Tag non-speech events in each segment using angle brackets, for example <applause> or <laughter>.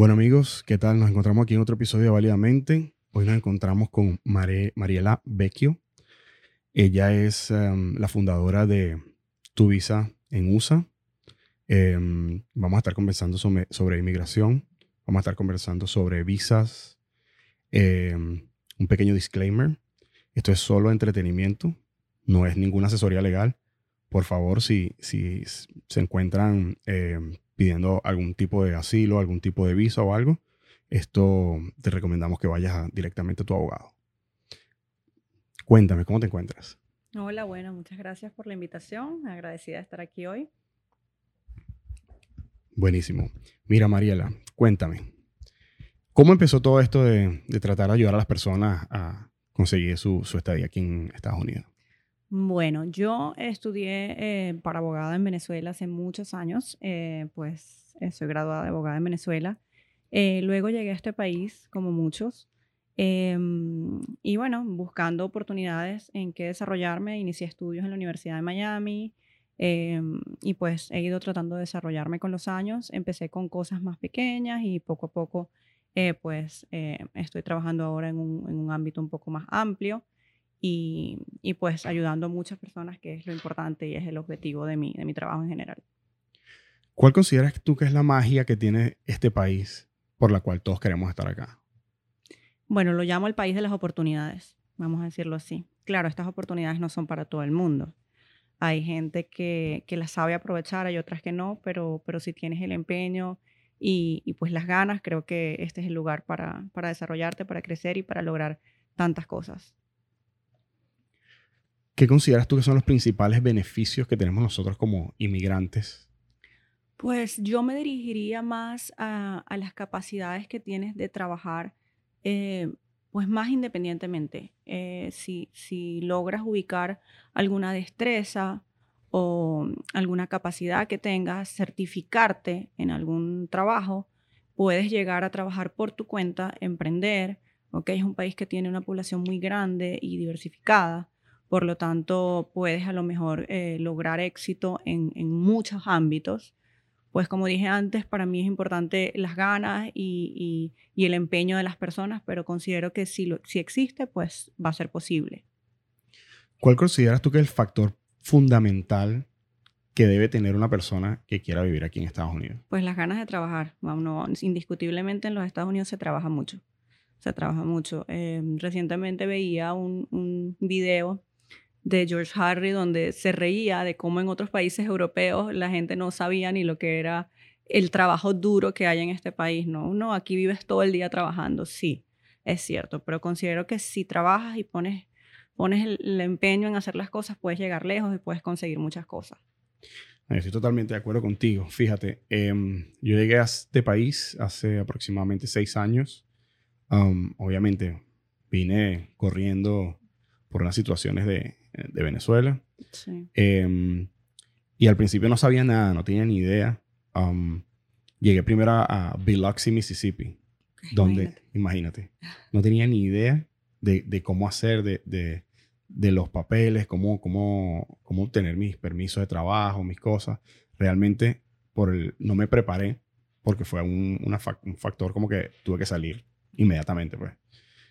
Bueno amigos, ¿qué tal? Nos encontramos aquí en otro episodio Válidamente. Hoy nos encontramos con Mariela Vecchio. Ella es em, la fundadora de Tu Visa en USA. Em, vamos a estar conversando sobre, sobre, inmigración. Vamos a estar conversando sobre visas. Em, un pequeño disclaimer. Esto es solo entretenimiento. No es ninguna asesoría legal. Por favor, si, si se encuentran pidiendo algún tipo de asilo, algún tipo de visa o algo, esto te recomendamos que vayas directamente a tu abogado. Cuéntame, ¿cómo te encuentras? Hola, bueno, muchas gracias por la invitación. Agradecida de estar aquí hoy. Buenísimo. Mira, Mariela, cuéntame. ¿Cómo empezó todo esto de, tratar de ayudar a las personas a conseguir su, su estadía aquí en Estados Unidos? Bueno, yo estudié eh, para abogada en Venezuela hace muchos años, eh, pues eh, soy graduada de abogada en Venezuela. luego llegué a este país, como muchos, em, y bueno, buscando oportunidades en que desarrollarme, inicié estudios en la Universidad de Miami em, y pues he ido tratando de desarrollarme con los años. Empecé con cosas más pequeñas y poco a poco pues estoy trabajando ahora en un ámbito un poco más amplio y, pues ayudando a muchas personas, que es lo importante y es el objetivo de mi, de mi trabajo en general. ¿Cuál consideras tú que es la magia que tiene este país por la cual todos queremos estar acá? Bueno, lo llamo el país de las oportunidades, vamos a decirlo así. Claro, estas oportunidades no son para todo el mundo. Hay gente que, que las sabe aprovechar, hay otras que no, pero, pero si tienes el empeño y, y, pues las ganas, creo que este es el lugar para, para desarrollarte, para crecer y para lograr tantas cosas. ¿Qué consideras tú que son los principales beneficios que tenemos nosotros como inmigrantes? Pues yo me dirigiría más a, las capacidades que tienes de trabajar, eh, pues más independientemente. Eh, si, si logras ubicar alguna destreza o alguna capacidad que tengas, certificarte en algún trabajo, puedes llegar a trabajar por tu cuenta, emprender. Okay, es un país que tiene una población muy grande y diversificada. Por lo tanto, puedes a lo mejor eh, lograr éxito en, muchos ámbitos. Pues como dije antes, para mí es importante las ganas y, el empeño de las personas, pero considero que si, si existe, pues va a ser posible. ¿Cuál consideras tú que es el factor fundamental que debe tener una persona que quiera vivir aquí en Estados Unidos? Pues las ganas de trabajar. indiscutiblemente en los Estados Unidos se trabaja mucho. Se trabaja mucho. Em, recientemente veía un, un video de George Harry, donde se reía de cómo en otros países europeos la gente no sabía ni lo que era el trabajo duro que hay en este país. No, no, aquí vives todo el día trabajando, sí, es cierto, pero considero que si trabajas y pones, pones el, empeño en hacer las cosas, puedes llegar lejos y puedes conseguir muchas cosas. Estoy totalmente de acuerdo contigo. Fíjate, em, yo llegué a este país hace aproximadamente seis años. Obviamente, vine corriendo por unas situaciones de, de Venezuela. Em, y al principio no sabía nada, no tenía ni idea. Um, llegué primero a, Biloxi, Mississippi, donde, imagínate. no tenía ni idea de, cómo hacer, de, los papeles, cómo, cómo, cómo obtener mis permisos de trabajo, mis cosas. Realmente por el, no me preparé porque fue un, un factor como que tuve que salir inmediatamente, pues,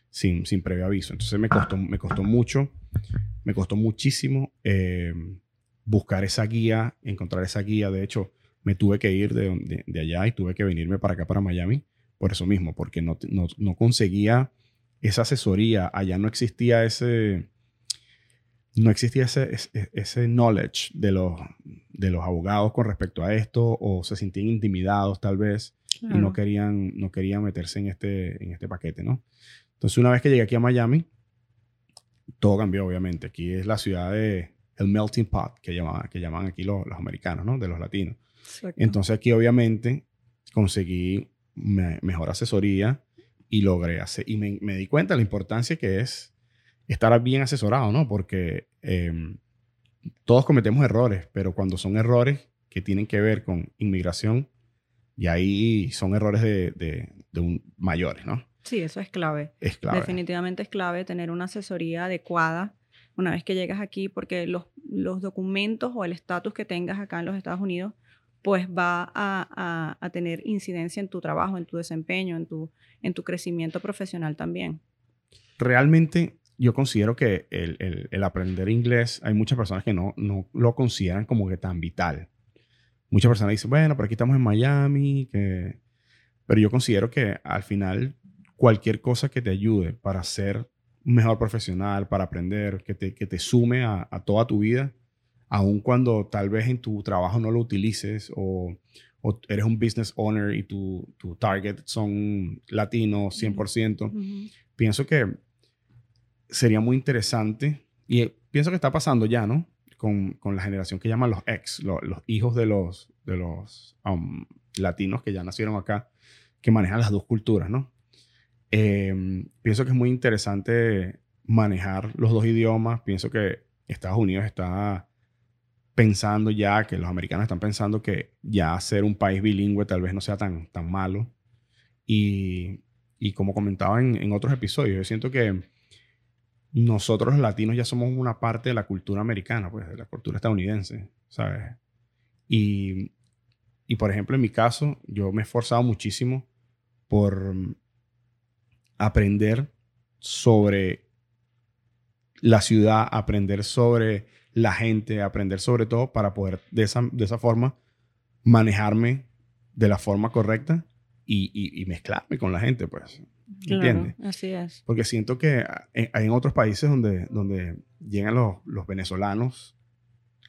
sin, sin previo aviso. Entonces me costó, me costó mucho me costó muchísimo eh, buscar esa guía, encontrar esa guía. De hecho, me tuve que ir de, de, allá y tuve que venirme para acá, para Miami, por eso mismo, porque no, no, no conseguía esa asesoría. Allá no existía ese, no existía ese, ese, knowledge de los, de los abogados con respecto a esto, o se sentían intimidados tal vez y no querían, no querían meterse en este, en este paquete, ¿no? Entonces, una vez que llegué aquí a Miami, todo cambió, obviamente. Aquí es la ciudad de el melting pot que llaman, que llaman aquí los, los americanos, ¿no? De los latinos. Entonces aquí obviamente conseguí mejor asesoría y logré hacer, y me, me, di cuenta de la importancia que es estar bien asesorado, ¿no? Porque em, todos cometemos errores, pero cuando son errores que tienen que ver con inmigración, y ahí son errores de, de, de un, mayores, ¿no? Sí, eso es clave. Es clave. Definitivamente es clave tener una asesoría adecuada una vez que llegas aquí, porque los, los documentos o el estatus que tengas acá en los Estados Unidos pues va a, a, tener incidencia en tu trabajo, en tu desempeño, en tu, en tu crecimiento profesional también. Realmente yo considero que el, el, el, aprender inglés, hay muchas personas que no, no lo consideran como que tan vital. Muchas personas dicen, bueno, pero aquí estamos en Miami, que... pero yo considero que al final cualquier cosa que te ayude para ser un mejor profesional, para aprender, que te, que te sume a, a toda tu vida, aun cuando tal vez en tu trabajo no lo utilices o, o eres un business owner y tu, tu target son latinos 100%, pienso que sería muy interesante y pienso que está pasando ya, ¿no? Con, con la generación que llaman los ex, los hijos de los, de los um, latinos que ya nacieron acá, que manejan las dos culturas, ¿no? Em, pienso que es muy interesante manejar los dos idiomas. Pienso que Estados Unidos está pensando ya, que los americanos están pensando que ya ser un país bilingüe tal vez no sea tan, tan malo. Y, y como comentaba en, en, otros episodios, yo siento que nosotros los latinos ya somos una parte de la cultura americana, pues de la cultura estadounidense, ¿sabes? Y, y por ejemplo, en mi caso, yo me he esforzado muchísimo por aprender sobre la ciudad, aprender sobre la gente, aprender sobre todo para poder de esa, de esa forma manejarme de la forma correcta y, y, mezclarme con la gente, pues. Claro, así es. Porque siento que hay en otros países donde, donde llegan los, los venezolanos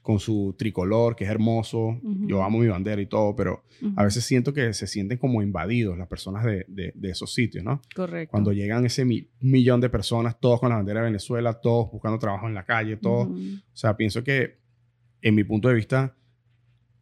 con su tricolor, que es hermoso. Yo amo mi bandera y todo, pero a veces siento que se sienten como invadidos las personas de, de, esos sitios, ¿no? Correcto. Cuando llegan ese millón de personas, todos con la bandera de Venezuela, todos buscando trabajo en la calle, todos. O sea, pienso que, en mi punto de vista,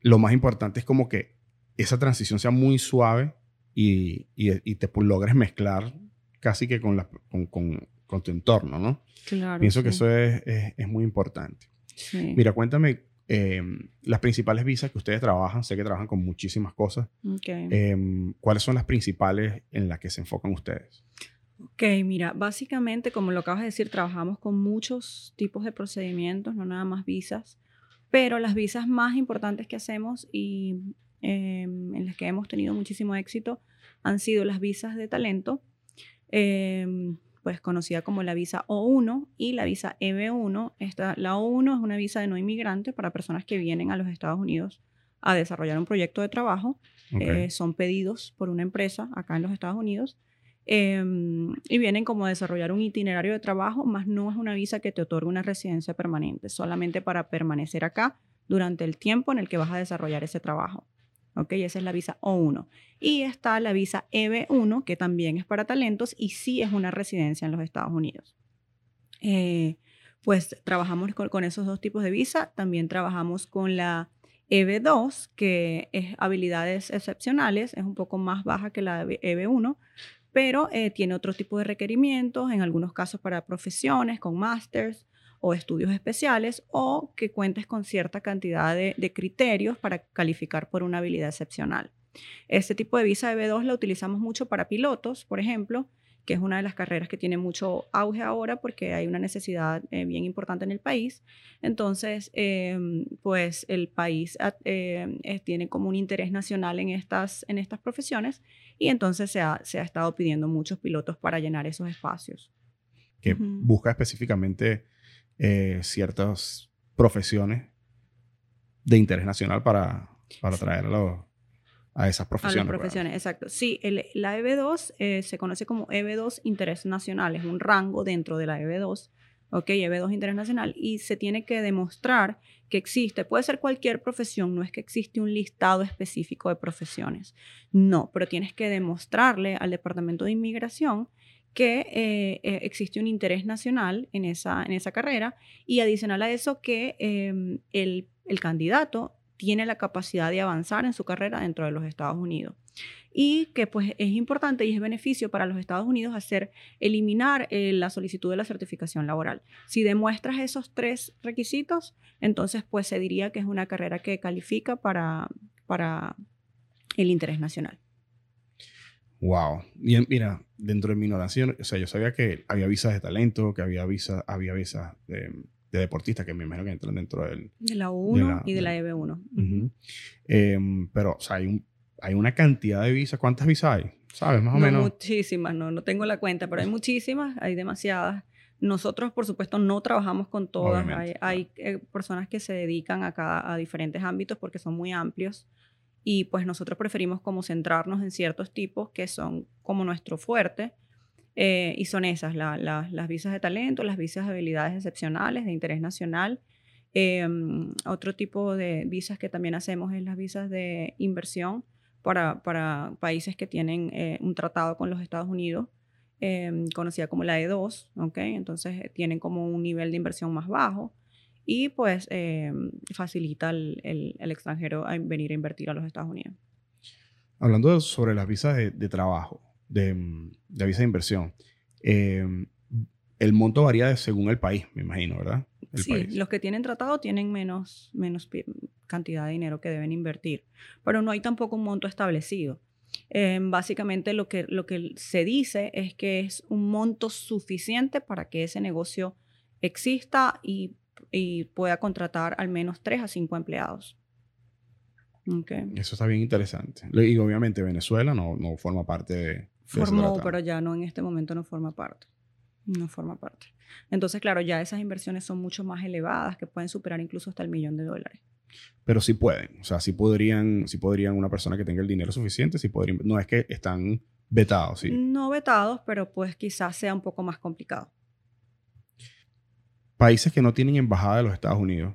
lo más importante es como que esa transición sea muy suave y, y, te logres mezclar casi que con, la, con, con, tu entorno, ¿no? Claro. Pienso que eso es, es, es muy importante. Mira, cuéntame em, las principales visas que ustedes trabajan. Sé que trabajan con muchísimas cosas. Em, ¿Cuáles son las principales en las que se enfocan ustedes? Ok, mira, básicamente, como lo acabas de decir, trabajamos con muchos tipos de procedimientos, no nada más visas, pero las visas más importantes que hacemos y em, en las que hemos tenido muchísimo éxito han sido las visas de talento pues conocida como la visa O1 y la visa EB1. Esta, la O1 es una visa de no inmigrante para personas que vienen a los Estados Unidos a desarrollar un proyecto de trabajo. Eh, son pedidos por una empresa acá en los Estados Unidos em, y vienen como a desarrollar un itinerario de trabajo, más no es una visa que te otorga una residencia permanente, solamente para permanecer acá durante el tiempo en el que vas a desarrollar ese trabajo. ¿Ok? Esa es la visa O1. Y está la visa EB1, que también es para talentos y sí es una residencia en los Estados Unidos. Eh, pues trabajamos con, esos dos tipos de visa. También trabajamos con la EB2, que es habilidades excepcionales, es un poco más baja que la EB1, pero eh, tiene otro tipo de requerimientos, en algunos casos para profesiones, con másters o estudios especiales o que cuentes con cierta cantidad de, criterios para calificar por una habilidad excepcional. Este tipo de visa de B2 la utilizamos mucho para pilotos, por ejemplo, que es una de las carreras que tiene mucho auge ahora porque hay una necesidad eh, bien importante en el país. Entonces, em, pues el país em, tiene como un interés nacional en estas, en estas profesiones y entonces se ha, se ha estado pidiendo muchos pilotos para llenar esos espacios. Que busca específicamente eh, ciertas profesiones de interés nacional para, para traerlo a esas profesiones. A las profesiones, exacto. Sí, el, la EB2 eh, se conoce como EB2 Interés Nacional, es un rango dentro de la EB2. Ok, EB2 Interés Nacional y se tiene que demostrar que existe, puede ser cualquier profesión, no es que existe un listado específico de profesiones, no, pero tienes que demostrarle al Departamento de Inmigración que eh, eh, existe un interés nacional en esa, en esa carrera y adicional a eso que em, el, el, candidato tiene la capacidad de avanzar en su carrera dentro de los Estados Unidos. Y que pues es importante y es beneficio para los Estados Unidos hacer eliminar eh, la solicitud de la certificación laboral. Si demuestras esos tres requisitos, entonces pues se diría que es una carrera que califica para, para el interés nacional. Wow. Y mira, dentro de mi ignorancia, o sea, yo sabía que había visas de talento, que había visas, había visas de de deportistas que me imagino que entran dentro del... De la 1 y de la EB1. Em, pero, o sea, hay, un, hay una cantidad de visas. ¿Cuántas visas hay? ¿Sabes? Más o no, menos. Muchísimas, no, no tengo la cuenta, pero hay muchísimas, hay demasiadas. Nosotros, por supuesto, no trabajamos con todas. Hay, hay eh, personas que se dedican a, cada, a diferentes ámbitos porque son muy amplios y pues nosotros preferimos como centrarnos en ciertos tipos que son como nuestro fuerte eh, y son esas, las visas de talento, las visas de habilidades excepcionales de interés nacional. Em, otro tipo de visas que también hacemos es las visas de inversión para, para países que tienen eh, un tratado con los Estados Unidos, em, conocida como la E2, ¿ok? Entonces eh, tienen como un nivel de inversión más bajo y pues em, facilita el, el, extranjero a venir a invertir a los Estados Unidos. Hablando sobre las visas de, de trabajo, de, de, visa de inversión, em, el monto varía según el país, me imagino, ¿verdad? sí, los que tienen tratado tienen menos, menos cantidad de dinero que deben invertir, pero no hay tampoco un monto establecido. Em, básicamente lo que, lo que se dice es que es un monto suficiente para que ese negocio exista y, y pueda contratar al menos tres a cinco empleados. Okay. Eso está bien interesante. Y obviamente Venezuela no, no forma parte de... Formó, pero ya no en este momento no forma parte. No forma parte. Entonces, claro, ya esas inversiones son mucho más elevadas, que pueden superar incluso hasta el millón de dólares. Pero sí pueden. O sea, sí podrían, sí podrían una persona que tenga el dinero suficiente, sí podrían... No es que están vetados, ¿sí? No vetados, pero pues quizás sea un poco más complicado. Países que no tienen embajada de los Estados Unidos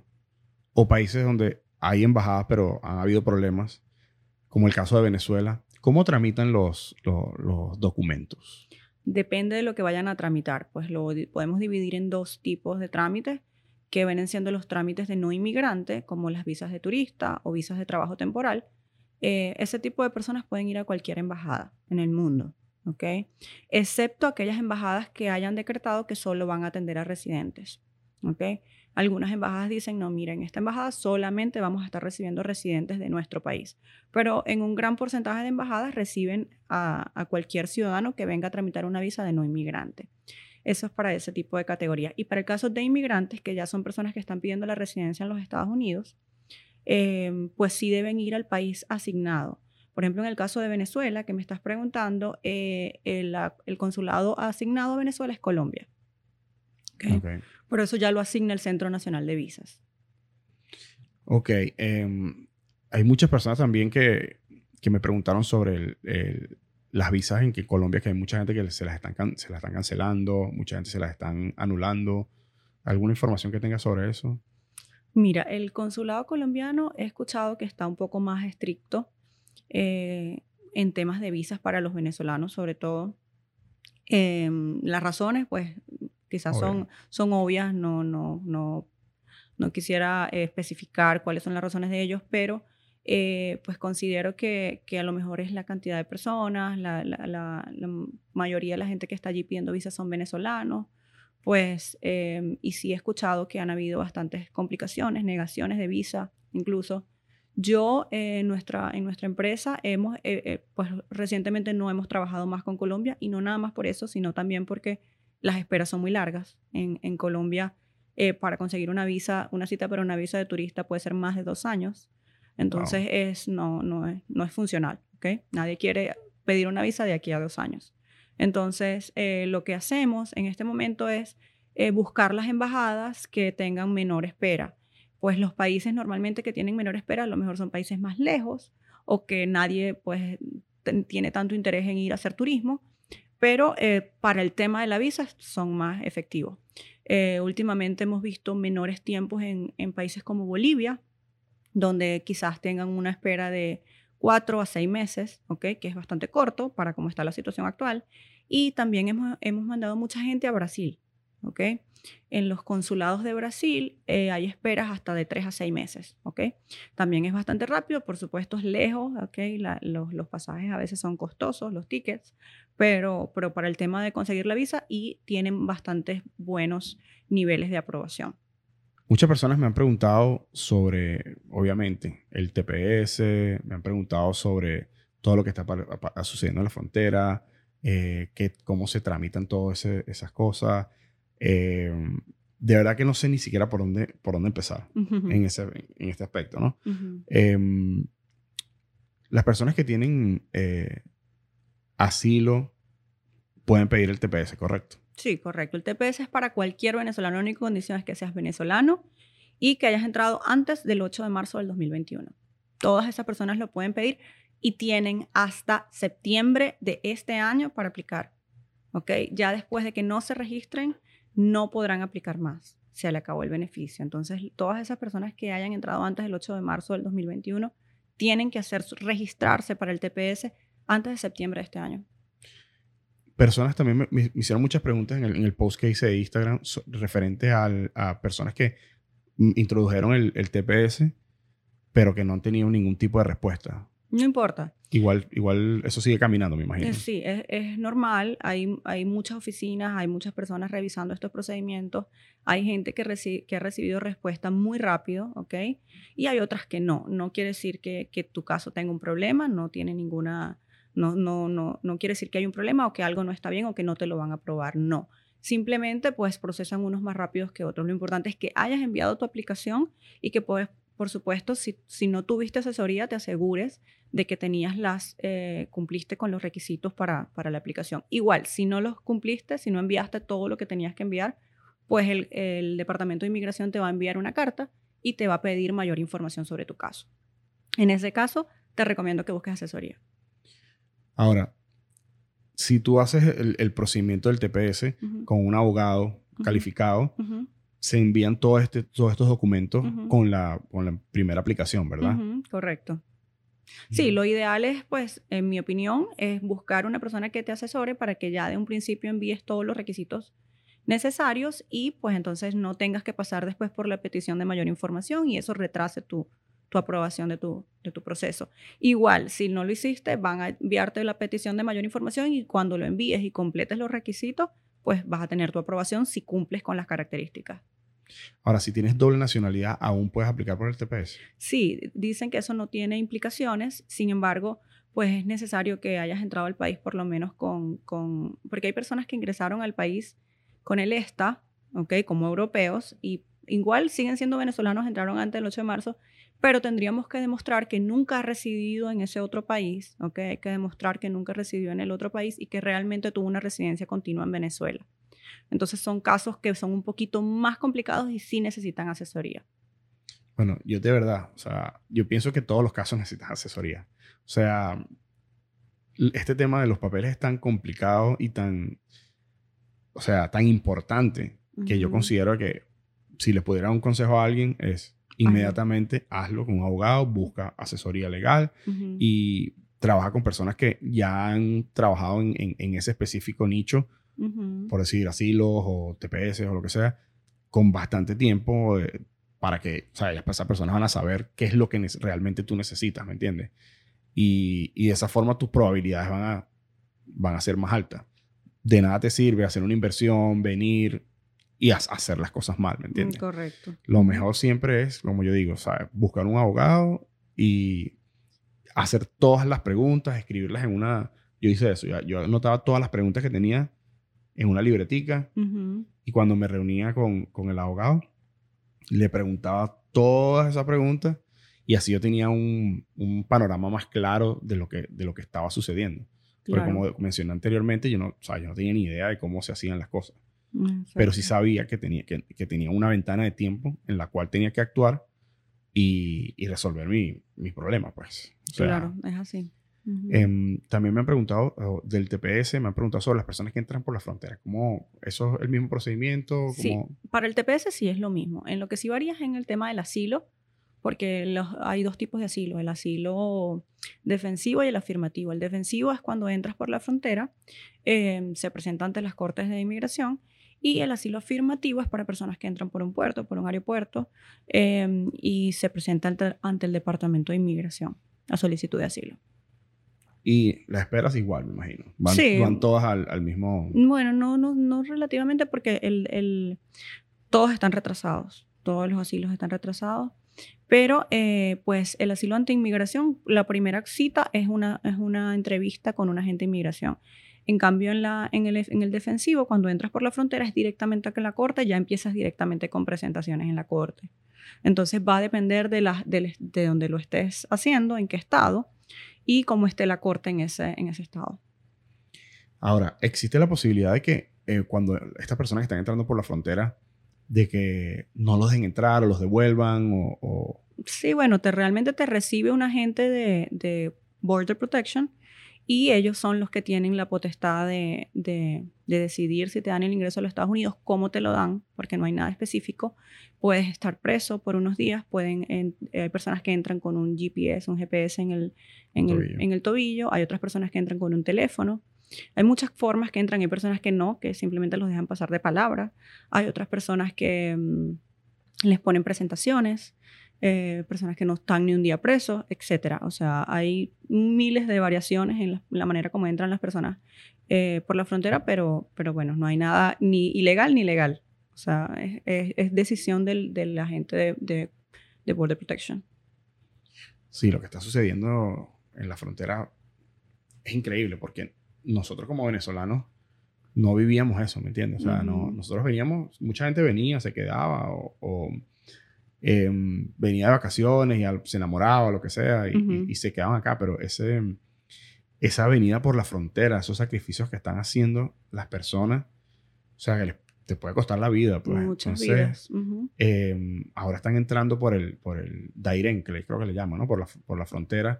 o países donde hay embajadas, pero han habido problemas, como el caso de Venezuela. ¿Cómo tramitan los, los, documentos? Depende de lo que vayan a tramitar. Pues lo podemos dividir en dos tipos de trámites que vienen siendo los trámites de no inmigrante, como las visas de turista o visas de trabajo temporal. Eh, ese tipo de personas pueden ir a cualquier embajada en el mundo, ¿ok? Excepto aquellas embajadas que hayan decretado que solo van a atender a residentes, ¿ok? Algunas embajadas dicen, no, miren, esta embajada solamente vamos a estar recibiendo residentes de nuestro país. Pero en un gran porcentaje de embajadas reciben a, cualquier ciudadano que venga a tramitar una visa de no inmigrante. Eso es para ese tipo de categoría. Y para el caso de inmigrantes, que ya son personas que están pidiendo la residencia en los Estados Unidos, em, pues sí deben ir al país asignado. Por ejemplo, en el caso de Venezuela, que me estás preguntando, eh, el, consulado asignado a Venezuela es Colombia. Okay. Por eso ya lo asigna el Centro Nacional de Visas. Ok. Em, hay muchas personas también que, que me preguntaron sobre las visas en que Colombia, que hay mucha gente que se las, están, se las están cancelando, mucha gente se las están anulando. ¿Alguna información que tenga sobre eso? Mira, el consulado colombiano he escuchado que está un poco más estricto eh, en temas de visas para los venezolanos, sobre todo. Em, las razones, pues, quizás son, son obvias, no, no, no, no quisiera eh, especificar cuáles son las razones de ellos, pero eh, pues considero que, que, a lo mejor es la cantidad de personas, la, la, la, mayoría de la gente que está allí pidiendo visas son venezolanos, pues, em, y sí he escuchado que han habido bastantes complicaciones, negaciones de visa, incluso. Yo eh, en, nuestra, en nuestra empresa hemos, pues recientemente no hemos trabajado más con Colombia y no nada más por eso, sino también porque las esperas son muy largas. En, en Colombia, eh, para conseguir una visa, una cita para una visa de turista puede ser más de dos años. Entonces, es, no, no, es, no es funcional. ¿okay? Nadie quiere pedir una visa de aquí a dos años. Entonces, eh, lo que hacemos en este momento es eh, buscar las embajadas que tengan menor espera. Pues los países normalmente que tienen menor espera a lo mejor son países más lejos o que nadie pues tiene tanto interés en ir a hacer turismo pero eh, para el tema de la visa son más efectivos. Eh, últimamente hemos visto menores tiempos en, países como Bolivia, donde quizás tengan una espera de cuatro a seis meses, ¿okay? que es bastante corto para cómo está la situación actual. Y también hemos, hemos mandado mucha gente a Brasil. ¿okay? En los consulados de Brasil eh, hay esperas hasta de tres a seis meses, ¿ok? También es bastante rápido, por supuesto es lejos, ¿ok? los, los, pasajes a veces son costosos, los tickets, pero, pero para el tema de conseguir la visa y tienen bastantes buenos niveles de aprobación. Muchas personas me han preguntado sobre, obviamente, el TPS, me han preguntado sobre todo lo que está sucediendo en la frontera, eh, que, cómo se tramitan todas esas cosas. Eh, de verdad que no sé ni siquiera por dónde, por dónde empezar en, ese, en este aspecto, ¿no? Em, las personas que tienen eh, asilo pueden pedir el TPS, ¿correcto? Sí, correcto. El TPS es para cualquier venezolano. La única condición es que seas venezolano y que hayas entrado antes del 8 de marzo del 2021. Todas esas personas lo pueden pedir y tienen hasta septiembre de este año para aplicar. ¿Ok? Ya después de que no se registren, no podrán aplicar más. Se le acabó el beneficio. Entonces, todas esas personas que hayan entrado antes del 8 de marzo del 2021 tienen que hacer registrarse para el TPS antes de septiembre de este año personas también me, hicieron muchas preguntas en el, post que hice de Instagram referente a personas que introdujeron el, TPS, pero que no han tenido ningún tipo de respuesta. No importa. Igual, igual eso sigue caminando, me imagino. Eh, sí, es, normal. Hay, hay muchas oficinas, hay muchas personas revisando estos procedimientos. Hay gente que, que ha recibido respuesta muy rápido, ¿ok? Y hay otras que no. No quiere decir que, que tu caso tenga un problema, no tiene ninguna no, no, no, no quiere decir que hay un problema o que algo no está bien o que no te lo van a aprobar. No. Simplemente pues procesan unos más rápidos que otros. Lo importante es que hayas enviado tu aplicación y que puedes, por supuesto, si, si no tuviste asesoría, te asegures de que tenías las, eh, cumpliste con los requisitos para, para la aplicación. Igual, si no los cumpliste, si no enviaste todo lo que tenías que enviar, pues el, el Departamento de Inmigración te va a enviar una carta y te va a pedir mayor información sobre tu caso. En ese caso, te recomiendo que busques asesoría. Ahora, si tú haces el, procedimiento del TPS con un abogado calificado, se envían este, todos estos documentos con, la, con la primera aplicación, ¿verdad? Correcto. Sí, lo ideal es, pues, en mi opinión, es buscar una persona que te asesore para que ya de un principio envíes todos los requisitos necesarios y pues entonces no tengas que pasar después por la petición de mayor información y eso retrase tu, tu aprobación de tu, de tu proceso. Igual, si no lo hiciste, van a enviarte la petición de mayor información y cuando lo envíes y completes los requisitos, pues vas a tener tu aprobación si cumples con las características. Ahora, si tienes doble nacionalidad, ¿aún puedes aplicar por el TPS? Sí, dicen que eso no tiene implicaciones, sin embargo, pues es necesario que hayas entrado al país por lo menos con, con porque hay personas que ingresaron al país con el ESTA, ¿ok? Como europeos y igual siguen siendo venezolanos, entraron antes del 8 de marzo pero tendríamos que demostrar que nunca ha residido en ese otro país, ¿ok? Hay que demostrar que nunca residió en el otro país y que realmente tuvo una residencia continua en Venezuela. Entonces son casos que son un poquito más complicados y sí necesitan asesoría. Bueno, yo de verdad, o sea, yo pienso que todos los casos necesitan asesoría. O sea, este tema de los papeles es tan complicado y tan, o sea, tan importante que yo considero que si le pudiera dar un consejo a alguien es inmediatamente hazlo con un abogado, busca asesoría legal y trabaja con personas que ya han trabajado en, en, ese específico nicho, por decir asilos o TPS o lo que sea, con bastante tiempo eh, para que, o sea, esas personas van a saber qué es lo que realmente tú necesitas, ¿me entiendes? Y, y, de esa forma tus probabilidades van a, van a ser más altas. De nada te sirve hacer una inversión, venir, y hacer las cosas mal, ¿me entiendes? Correcto. Lo mejor siempre es, como yo digo, ¿sabes? buscar un abogado y hacer todas las preguntas, escribirlas en una... Yo hice eso, yo, anotaba todas las preguntas que tenía en una libretica y cuando me reunía con, con, el abogado, le preguntaba todas esas preguntas y así yo tenía un, un panorama más claro de lo que, de lo que estaba sucediendo. Porque como mencioné anteriormente, yo no, o sea, yo no tenía ni idea de cómo se hacían las cosas. Pero sí sabía que tenía, que, que, tenía una ventana de tiempo en la cual tenía que actuar y, y resolver mi, mis problemas, pues. claro, es así. Em, también me han preguntado del TPS, me han preguntado sobre las personas que entran por la frontera. ¿Cómo eso es el mismo procedimiento? Sí, para el TPS sí es lo mismo. En lo que sí varía es en el tema del asilo, porque los, hay dos tipos de asilo, el asilo defensivo y el afirmativo. El defensivo es cuando entras por la frontera, em, se presenta ante las cortes de inmigración y el asilo afirmativo es para personas que entran por un puerto, por un aeropuerto, em, y se presenta ante, el Departamento de Inmigración a solicitud de asilo. Y la esperas igual, me imagino. Van, sí. van todas al, mismo... Bueno, no, no, no relativamente porque el, el, todos están retrasados. Todos los asilos están retrasados. Pero, eh, pues, el asilo ante inmigración, la primera cita es una, es una entrevista con un agente de inmigración. En cambio, en, la, en, el, en el defensivo, cuando entras por la frontera, es directamente a la corte, ya empiezas directamente con presentaciones en la corte. Entonces va a depender de, la, de, de donde lo estés haciendo, en qué estado y cómo esté la corte en ese, en ese estado. Ahora, ¿existe la posibilidad de que eh, cuando estas personas que están entrando por la frontera, de que no los dejen entrar o los devuelvan o... Sí, bueno, te, realmente te recibe un agente de, de Border Protection y ellos son los que tienen la potestad de, de, decidir si te dan el ingreso a los Estados Unidos, cómo te lo dan, porque no hay nada específico. Puedes estar preso por unos días, pueden, hay personas que entran con un GPS, un GPS en el, en, el, en el tobillo, hay otras personas que entran con un teléfono. Hay muchas formas que entran, hay personas que no, que simplemente los dejan pasar de palabra. Hay otras personas que mm, les ponen presentaciones. Eh, personas que no están ni un día presos, etc. O sea, hay miles de variaciones en la, manera como entran las personas eh, por la frontera, pero, pero bueno, no hay nada ni ilegal ni legal. O sea, es, decisión del, de la gente de, de, Border Protection. Sí, lo que está sucediendo en la frontera es increíble porque nosotros como venezolanos no vivíamos eso, ¿me entiendes? O sea, no, nosotros veníamos, mucha gente venía, se quedaba o Em, venía de vacaciones y se enamoraba, lo que sea, y, se quedaban acá, pero ese, esa venida por la frontera, esos sacrificios que están haciendo las personas, o sea, que te puede costar la vida. Pues. Muchas vidas. Em, ahora están entrando por el, por el Dairen, que creo que le llaman, ¿no? Por la, por la frontera,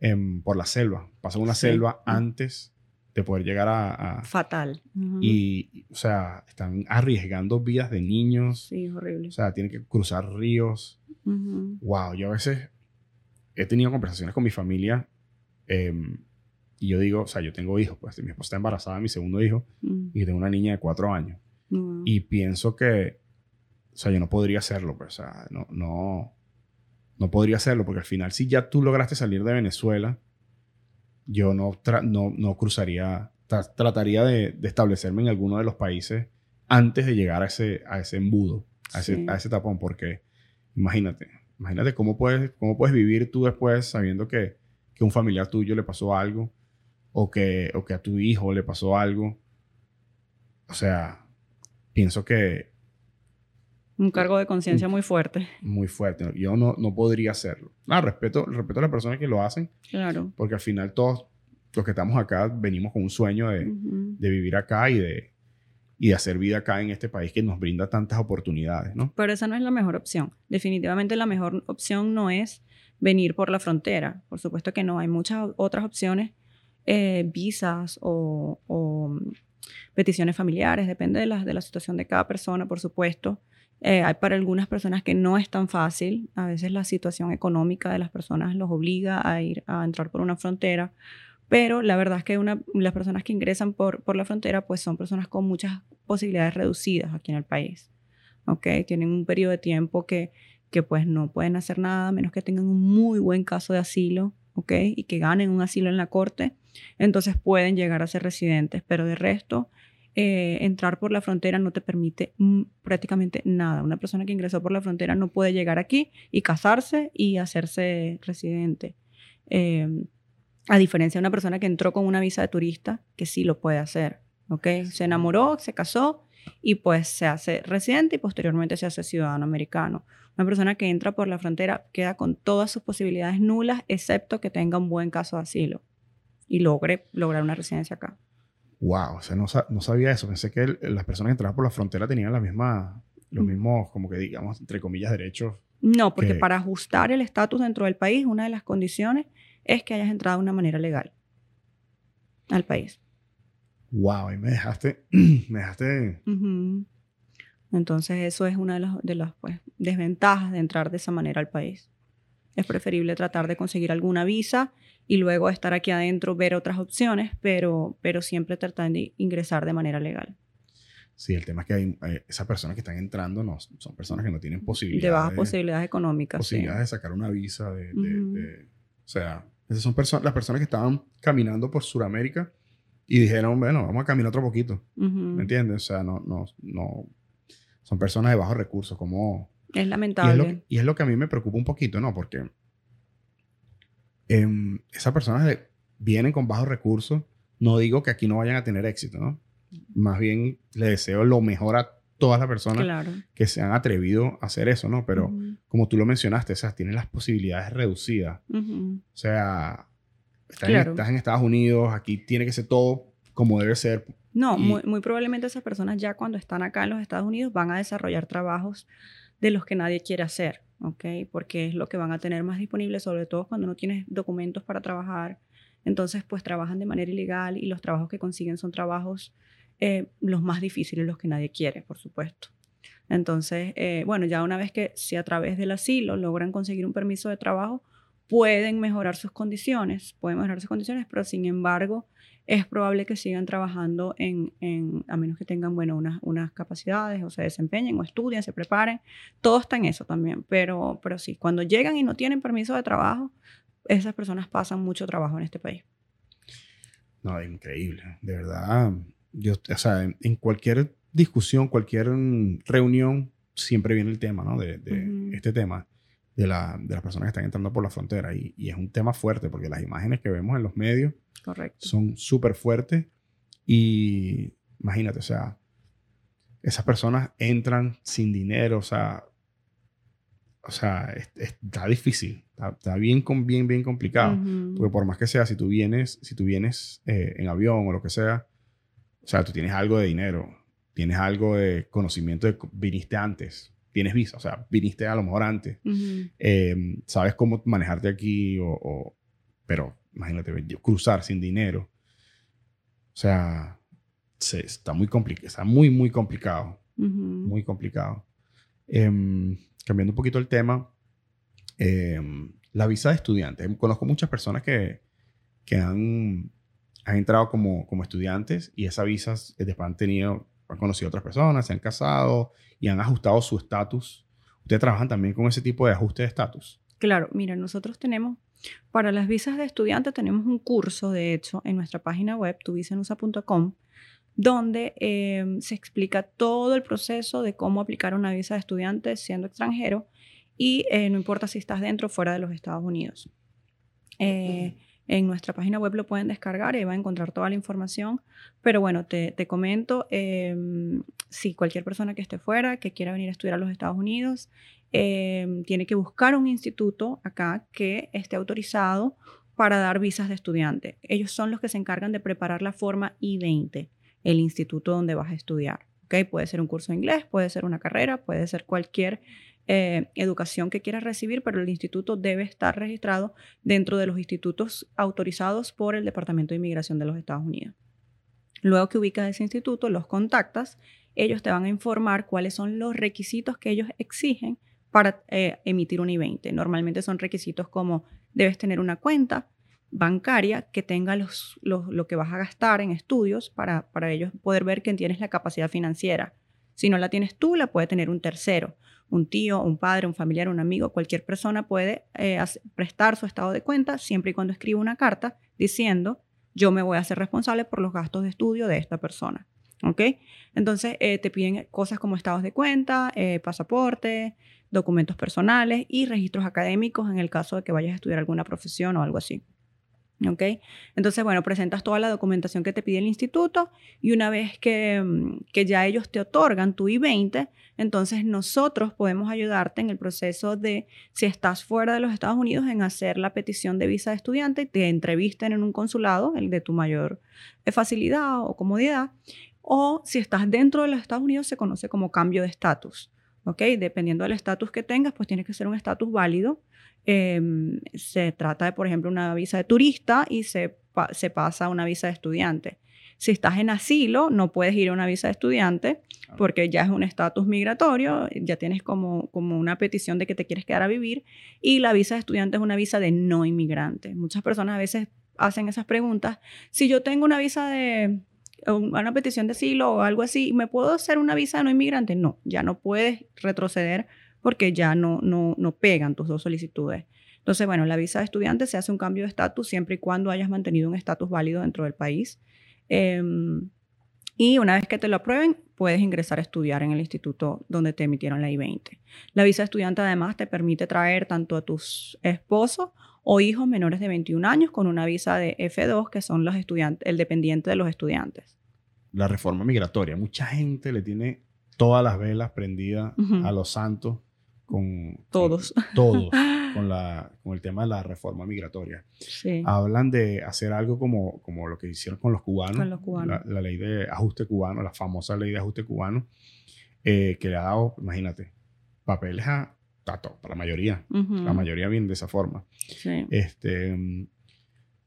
em, por la selva. Pasan una selva antes de poder llegar a... Fatal. Y, o sea, están arriesgando vidas de niños. Sí, horrible. O sea, tienen que cruzar ríos. Wow, yo a veces he tenido conversaciones con mi familia em, y yo digo, o sea, yo tengo hijos, pues mi esposa está embarazada, mi segundo hijo, mm. y tengo una niña de cuatro años. Y pienso que, o sea, yo no podría hacerlo, pues, o sea, no, no, no podría hacerlo, porque al final, si ya tú lograste salir de Venezuela, yo no, no, no, cruzaría, trataría de, establecerme en alguno de los países antes de llegar a ese, a ese embudo, a ese, a ese tapón, porque imagínate, imagínate cómo puedes, cómo puedes vivir tú después sabiendo que, que un familiar tuyo le pasó algo o que, o que a tu hijo le pasó algo. O sea, pienso que un cargo de conciencia muy fuerte. Muy fuerte. Yo no, no podría hacerlo. Ah, respeto, respeto a las personas que lo hacen. Claro. Porque al final todos los que estamos acá venimos con un sueño de, de vivir acá y de, y de hacer vida acá en este país que nos brinda tantas oportunidades, ¿no? Pero esa no es la mejor opción. Definitivamente la mejor opción no es venir por la frontera. Por supuesto que no. Hay muchas otras opciones, eh, visas o, o, peticiones familiares, depende de la, de la situación de cada persona, por supuesto. Eh, hay para algunas personas que no es tan fácil. A veces la situación económica de las personas los obliga a ir a entrar por una frontera. Pero la verdad es que una, las personas que ingresan por, por la frontera pues son personas con muchas posibilidades reducidas aquí en el país. ¿okay? Tienen un periodo de tiempo que, que pues no pueden hacer nada menos que tengan un muy buen caso de asilo ¿okay? y que ganen un asilo en la corte. Entonces pueden llegar a ser residentes. Pero de resto, eh, entrar por la frontera no te permite prácticamente nada. Una persona que ingresó por la frontera no puede llegar aquí y casarse y hacerse residente. Em, a diferencia de una persona que entró con una visa de turista, que sí lo puede hacer. ¿okay? Se enamoró, se casó y pues se hace residente y posteriormente se hace ciudadano americano. Una persona que entra por la frontera queda con todas sus posibilidades nulas, excepto que tenga un buen caso de asilo y logre lograr una residencia acá. Wow, o sea, no, no sabía eso. Pensé que las personas que entraban por la frontera tenían la misma, los mismos, como que digamos, entre comillas, derechos. No, porque para ajustar el estatus dentro del país, una de las condiciones es que hayas entrado de una manera legal al país. Wow, y me dejaste, <clears throat> me dejaste. Entonces eso es una de las, de las pues, desventajas de entrar de esa manera al país. Es preferible tratar de conseguir alguna visa y luego estar aquí adentro, ver otras opciones, pero, pero siempre tratar de ingresar de manera legal. Sí, el tema es que hay, eh, esas personas que están entrando no, son personas que no tienen posibilidades. De bajas posibilidades económicas. Posibilidades de sacar una visa. De, o sea, esas son personas, las personas que estaban caminando por Sudamérica y dijeron, bueno, vamos a caminar otro poquito. ¿Me entiendes? O sea, no, no, no. Son personas de bajos recursos, como. Es lamentable. Y es, lo, y es lo que a mí me preocupa un poquito, ¿no? Porque Em, esas personas vienen con bajos recursos, No digo que aquí no vayan a tener éxito, ¿no? Más bien le deseo lo mejor a todas las personas que se han atrevido a hacer eso, ¿no? Pero como tú lo mencionaste, o sea, tienen las posibilidades reducidas. O sea, estás, en, Estados Unidos, aquí tiene que ser todo como debe ser. No, muy, muy, probablemente esas personas ya cuando están acá en los Estados Unidos van a desarrollar trabajos de los que nadie quiere hacer, ¿ok? Porque es lo que van a tener más disponible, sobre todo cuando no tienes documentos para trabajar. Entonces, pues trabajan de manera ilegal y los trabajos que consiguen son trabajos eh, los más difíciles, los que nadie quiere, por supuesto. Entonces, eh, bueno, ya una vez que si a través del asilo logran conseguir un permiso de trabajo, pueden mejorar sus condiciones, pueden mejorar sus condiciones, pero sin embargo es probable que sigan trabajando en, en a menos que tengan, bueno, unas, unas capacidades o se desempeñen o estudien, se preparen, todo está en eso también, pero, pero sí, cuando llegan y no tienen permiso de trabajo, esas personas pasan mucho trabajo en este país. No, increíble, de verdad yo, o sea, en, cualquier discusión, cualquier mm, reunión, siempre viene el tema, ¿no? De, este tema, de, la, de, las personas que están entrando por la frontera. Y, y, es un tema fuerte porque las imágenes que vemos en los medios son súper fuertes. Y imagínate, o sea, esas personas entran sin dinero, o sea, o sea, está difícil, está, bien, bien, bien complicado. Porque por más que sea, si tú vienes, si tú vienes eh, en avión o lo que sea, o sea, tú tienes algo de dinero, tienes algo de conocimiento de viniste antes, tienes visa, o sea, viniste a lo mejor antes, em, sabes cómo manejarte aquí, o, pero imagínate, cruzar sin dinero. O sea, está muy complicado, está muy, muy complicado, muy complicado. Em, cambiando un poquito el tema, em, la visa de estudiante. Conozco muchas personas que, que han han entrado como, como estudiantes y esas visas eh, después han tenido, han conocido a otras personas, se han casado y han ajustado su estatus. ¿Ustedes trabajan también con ese tipo de ajuste de estatus? Claro, mira, nosotros tenemos, para las visas de estudiante tenemos un curso, de hecho, en nuestra página web, tuvisanusa.com, donde em, se explica todo el proceso de cómo aplicar una visa de estudiante siendo extranjero y eh, no importa si estás dentro o fuera de los Estados Unidos. Eh, en nuestra página web lo pueden descargar y va a encontrar toda la información. Pero bueno, te, comento, em, si cualquier persona que esté fuera, que quiera venir a estudiar a los Estados Unidos, em, tiene que buscar un instituto acá que esté autorizado para dar visas de estudiante. Ellos son los que se encargan de preparar la forma I-20, el instituto donde vas a estudiar. ¿okay? Puede ser un curso de inglés, puede ser una carrera, puede ser cualquier eh, educación que quieras recibir, pero el instituto debe estar registrado dentro de los institutos autorizados por el Departamento de Inmigración de los Estados Unidos. Luego que ubicas ese instituto, los contactas, ellos te van a informar cuáles son los requisitos que ellos exigen para eh, emitir un I-20. Normalmente son requisitos como debes tener una cuenta bancaria que tenga los, lo que vas a gastar en estudios para, para ellos poder ver que tienes la capacidad financiera. Si no la tienes tú, la puede tener un tercero un tío, un padre, un familiar, un amigo, cualquier persona puede eh, prestar su estado de cuenta siempre y cuando escriba una carta diciendo yo me voy a hacer responsable por los gastos de estudio de esta persona. ¿Ok? Entonces eh, te piden cosas como estados de cuenta, eh, pasaporte, documentos personales y registros académicos en el caso de que vayas a estudiar alguna profesión o algo así. ¿Ok? Entonces, bueno, presentas toda la documentación que te pide el instituto y una vez que, mm, que ya ellos te otorgan tu I-20, entonces nosotros podemos ayudarte en el proceso de, si estás fuera de los Estados Unidos, en hacer la petición de visa de estudiante, te entrevisten en un consulado, el de tu mayor eh, facilidad o comodidad, o si estás dentro de los Estados Unidos, se conoce como cambio de estatus. ¿Ok? Dependiendo del estatus que tengas, pues tiene que ser un estatus válido Em, se trata de, por ejemplo, una visa de turista y se, se pasa a una visa de estudiante. Si estás en asilo, no puedes ir a una visa de estudiante porque ya es un estatus migratorio, ya tienes como, como una petición de que te quieres quedar a vivir y la visa de estudiante es una visa de no inmigrante. Muchas personas a veces hacen esas preguntas. Si yo tengo una visa de una petición de asilo o algo así, ¿me puedo hacer una visa de no inmigrante? No, ya no puedes retroceder porque ya no, no, no pegan tus dos solicitudes. Entonces, bueno, la visa de estudiante se hace un cambio de estatus siempre y cuando hayas mantenido un estatus válido dentro del país. Em, y una vez que te lo aprueben, puedes ingresar a estudiar en el instituto donde te emitieron la I-20. La visa de estudiante además te permite traer tanto a tus esposos o hijos menores de 21 años con una visa de F2, que son los estudiantes, el dependiente de los estudiantes. La reforma migratoria. Mucha gente le tiene todas las velas prendidas a los santos con... Todos. <laughs> todos. <laughs> con, la, con el tema de la reforma migratoria. Sí. Hablan de hacer algo como, como lo que hicieron con los cubanos. Con los cubanos. La, la ley de ajuste cubano, la famosa ley de ajuste cubano, eh, que le ha dado, imagínate, papeles a, a to- a la mayoría. La mayoría viene de esa forma. Sí. Este,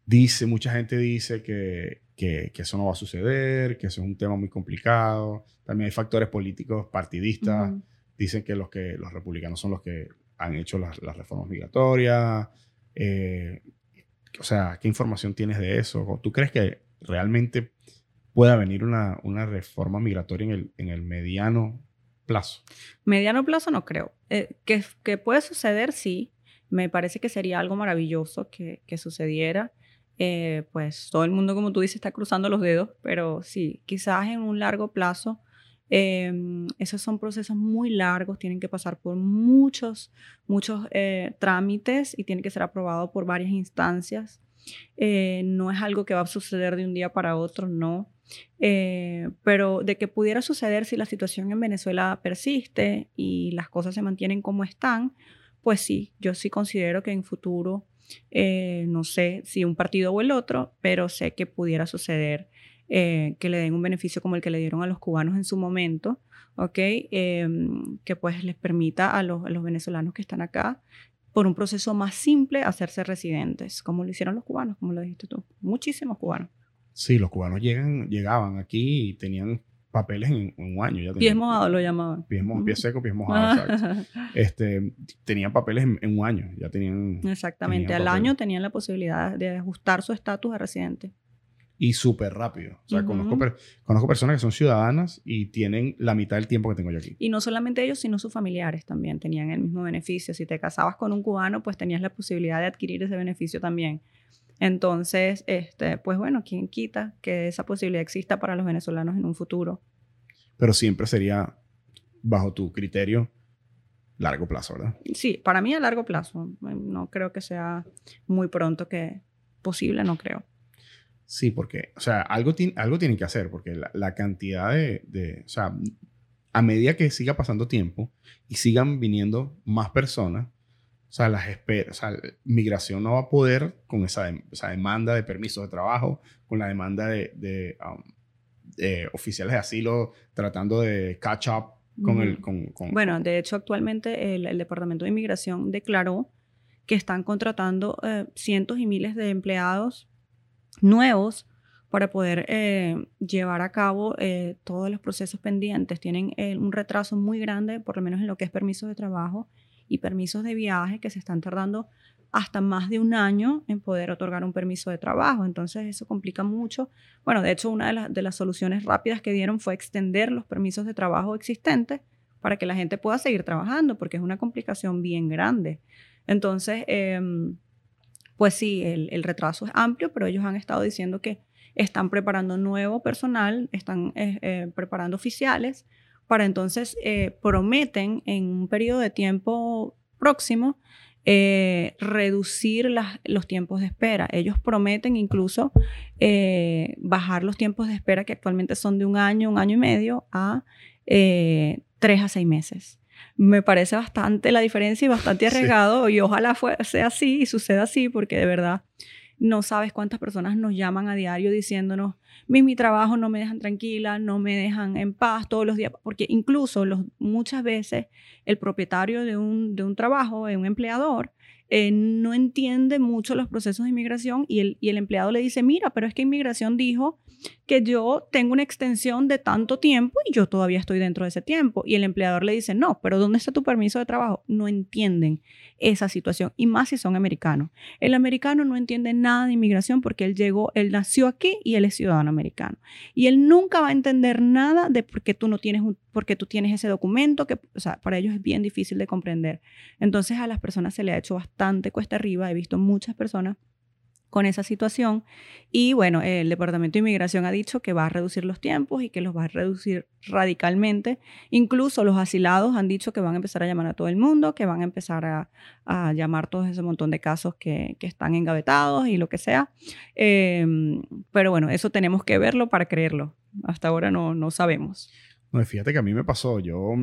dice, mucha gente dice que, que, que eso no va a suceder, que eso es un tema muy complicado. También hay factores políticos partidistas. Dicen que los, que los republicanos son los que han hecho las, reformas migratorias. Eh, o sea, ¿qué información tienes de eso? ¿Tú crees que realmente pueda venir una, una reforma migratoria en el, en el mediano plazo? Mediano plazo no creo. Eh, que, que puede suceder, sí. Me parece que sería algo maravilloso que, que sucediera. Eh, pues todo el mundo, como tú dices, está cruzando los dedos, pero sí, quizás en un largo plazo, eh, esos son procesos muy largos, tienen que pasar por muchos, muchos eh, trámites y tienen que ser aprobados por varias instancias. Eh, no es algo que va a suceder de un día para otro, no. Eh, pero de que pudiera suceder si la situación en Venezuela persiste y las cosas se mantienen como están, pues sí, yo sí considero que en futuro, no sé si un partido o el otro, pero sé que pudiera suceder eh, que le den un beneficio como el que le dieron a los cubanos en su momento, ¿ok? Eh, que pues les permita a los, a los venezolanos que están acá por un proceso más simple hacerse residentes, como lo hicieron los cubanos, como lo dijiste tú. Muchísimos cubanos. Sí, los cubanos llegan, llegaban aquí y tenían papeles en, en un año. Ya Pies mojados lo llamaban. Pies, mo- pies secos, pies mojados, exacto. <laughs> Este, tenían papeles en, en un año, ya tenían... Exactamente. Tenían Al papel. año tenían la posibilidad de ajustar su estatus de residente. Y súper rápido. O sea, conozco, per- conozco personas que son ciudadanas y tienen la mitad del tiempo que tengo yo aquí. Y no solamente ellos, sino sus familiares también tenían el mismo beneficio. Si te casabas con un cubano, pues tenías la posibilidad de adquirir ese beneficio también. Entonces, este, pues bueno, ¿quién quita que esa posibilidad exista para los venezolanos en un futuro? Pero siempre sería, bajo tu criterio, largo plazo, ¿verdad? Sí, para mí a largo plazo. No creo que sea muy pronto que posible, no creo. Sí, porque, o sea, algo, ti- algo tienen que hacer, porque la, la cantidad de, de- o sea, a medida que siga pasando tiempo y sigan viniendo más personas, o sea, las espera, o sea, migración no va a poder con esa, esa demanda de permisos de trabajo, con la demanda de, de, um, de oficiales de asilo tratando de catch up con el... Con, con- Bueno, de hecho, actualmente el, el Departamento de Inmigración declaró que están contratando eh, cientos y miles de empleados nuevos para poder eh, llevar a cabo eh, todos los procesos pendientes. Tienen eh, un retraso muy grande, por lo menos en lo que es permisos de trabajo y permisos de viaje, que se están tardando hasta más de un año en poder otorgar un permiso de trabajo. Entonces eso complica mucho. Bueno, de hecho, una de, las- de las soluciones rápidas que dieron fue extender los permisos de trabajo existentes para que la gente pueda seguir trabajando, porque es una complicación bien grande. Entonces, em, pues sí, el, retraso es amplio, pero ellos han estado diciendo que están preparando nuevo personal, están eh, eh, preparando oficiales, para entonces eh, prometen en un periodo de tiempo próximo reducir los tiempos de espera. Ellos prometen incluso bajar los tiempos de espera que actualmente son de un año, un año y medio, a tres a seis meses. Me parece bastante la diferencia y bastante <laughs> Sí. arriesgado y ojalá fue- sea así y suceda así porque de verdad no sabes cuántas personas nos llaman a diario diciéndonos, mi, trabajo no me dejan tranquila, no me dejan en paz todos los días, porque incluso los, muchas veces el propietario de un, de un trabajo, de un empleador, eh, no entiende mucho los procesos de inmigración y el, y el empleado le dice, mira, pero es que inmigración dijo que yo tengo una extensión de tanto tiempo y yo todavía estoy dentro de ese tiempo. Y el empleador le dice, no, pero ¿dónde está tu permiso de trabajo? No entienden esa situación y más si son americanos. El americano no entiende nada de inmigración porque él llegó, él nació aquí y él es ciudadano americano. Y él nunca va a entender nada de por qué tú no tienes un, porque tú tienes ese documento que, para ellos es bien difícil de comprender. Entonces a las personas se le ha hecho bastante cuesta arriba. He visto muchas personas con esa situación. Y bueno, el Departamento de Inmigración ha dicho que va a reducir los tiempos y que los va a reducir radicalmente. Incluso los asilados han dicho que van a empezar a llamar a todo el mundo, que van a empezar a, llamar todos ese montón de casos que, están engavetados y lo que sea. Em, pero bueno, eso tenemos que verlo para creerlo. Hasta ahora no, no sabemos. No, fíjate que a mí me pasó, yo,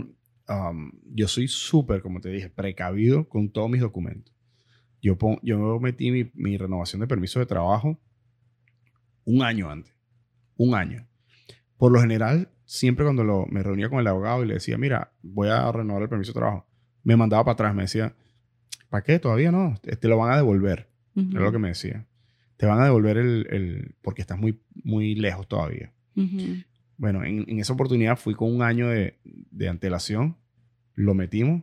yo soy súper, como te dije, precavido con todos mis documentos. Yo, yo metí mi, renovación de permiso de trabajo un año antes. Un año. Por lo general, siempre cuando lo, me reunía con el abogado y le decía, mira, voy a renovar el permiso de trabajo, me mandaba para atrás, me decía, ¿para qué? Todavía no, te, lo van a devolver. Era lo que me decía. Te van a devolver el, porque estás muy, muy lejos todavía. Bueno, en, esa oportunidad fui con un año de, de antelación, lo metimos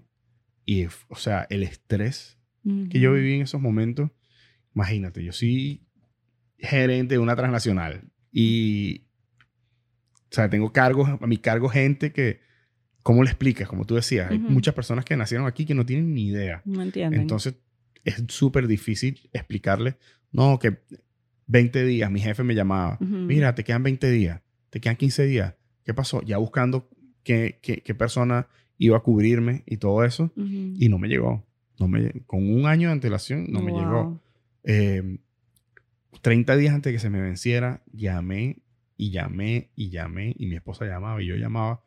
y, o sea, el estrés que yo viví en esos momentos. Imagínate, yo soy gerente de una transnacional y, o sea, tengo cargos, a mi cargo gente que, ¿cómo le explicas? Como tú decías, hay muchas personas que nacieron aquí que no tienen ni idea. No entienden. Entonces, es súper difícil explicarle, no, que 20 días, mi jefe me llamaba, mira, te quedan 20 días, te quedan 15 días, ¿qué pasó? Ya buscando qué, qué, qué persona iba a cubrirme y todo eso, y no me llegó con un año de antelación no me llegó. 30 em, días antes de que se me venciera, llamé y llamé y llamé y mi esposa llamaba y yo llamaba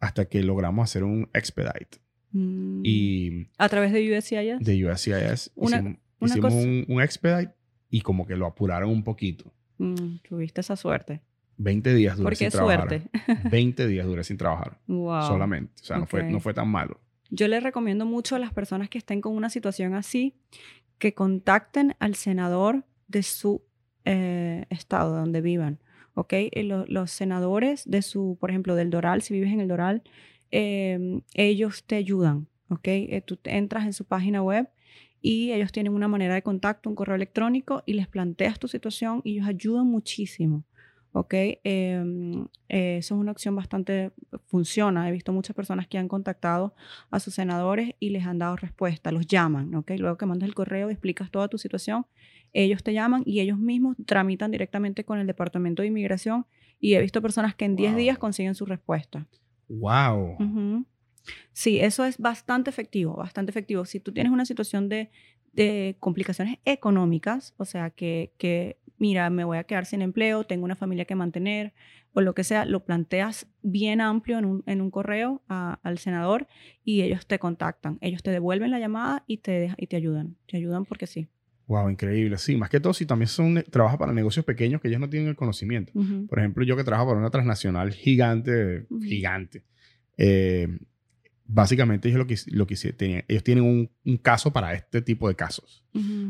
hasta que logramos hacer un expedite. Mm. Y ¿A través de USCIS? De USCIS. hicimos, un, expedite y como que lo apuraron un poquito. Mm, tuviste esa suerte. 20 días duré sin trabajar. suerte. 20 días duré sin trabajar. Solamente. O sea, no, fue, no fue tan malo. Yo les recomiendo mucho a las personas que estén con una situación así que contacten al senador de su eh, estado, donde vivan. ¿Ok? Eh, los senadores de su, por ejemplo, del Doral, si vives en el Doral, em, ellos te ayudan. ¿Ok? Eh, tú entras en su página web y ellos tienen una manera de contacto, un correo electrónico y les planteas tu situación y ellos ayudan muchísimo. ¿Ok? Em, eh, eso es una opción bastante, funciona. He visto muchas personas que han contactado a sus senadores y les han dado respuesta, los llaman, ¿ok? Luego que mandas el correo explicas toda tu situación, ellos te llaman y ellos mismos tramitan directamente con el Departamento de Inmigración y he visto personas que en 10 días consiguen su respuesta. ¡Wow! Sí, eso es bastante efectivo, bastante efectivo. Si tú tienes una situación de, de complicaciones económicas, o sea, que, que mira, me voy a quedar sin empleo, tengo una familia que mantener o lo que sea, lo planteas bien amplio en un, en un correo al senador y ellos te contactan, ellos te devuelven la llamada y te, y te ayudan, te ayudan porque sí. Wow, increíble. Sí, más que todo, si también son, trabaja para negocios pequeños que ellos no tienen el conocimiento. Por ejemplo, yo que trabajo para una transnacional gigante, gigante. Eh, básicamente ellos lo que, lo que tenían, ellos tienen un, un, caso para este tipo de casos.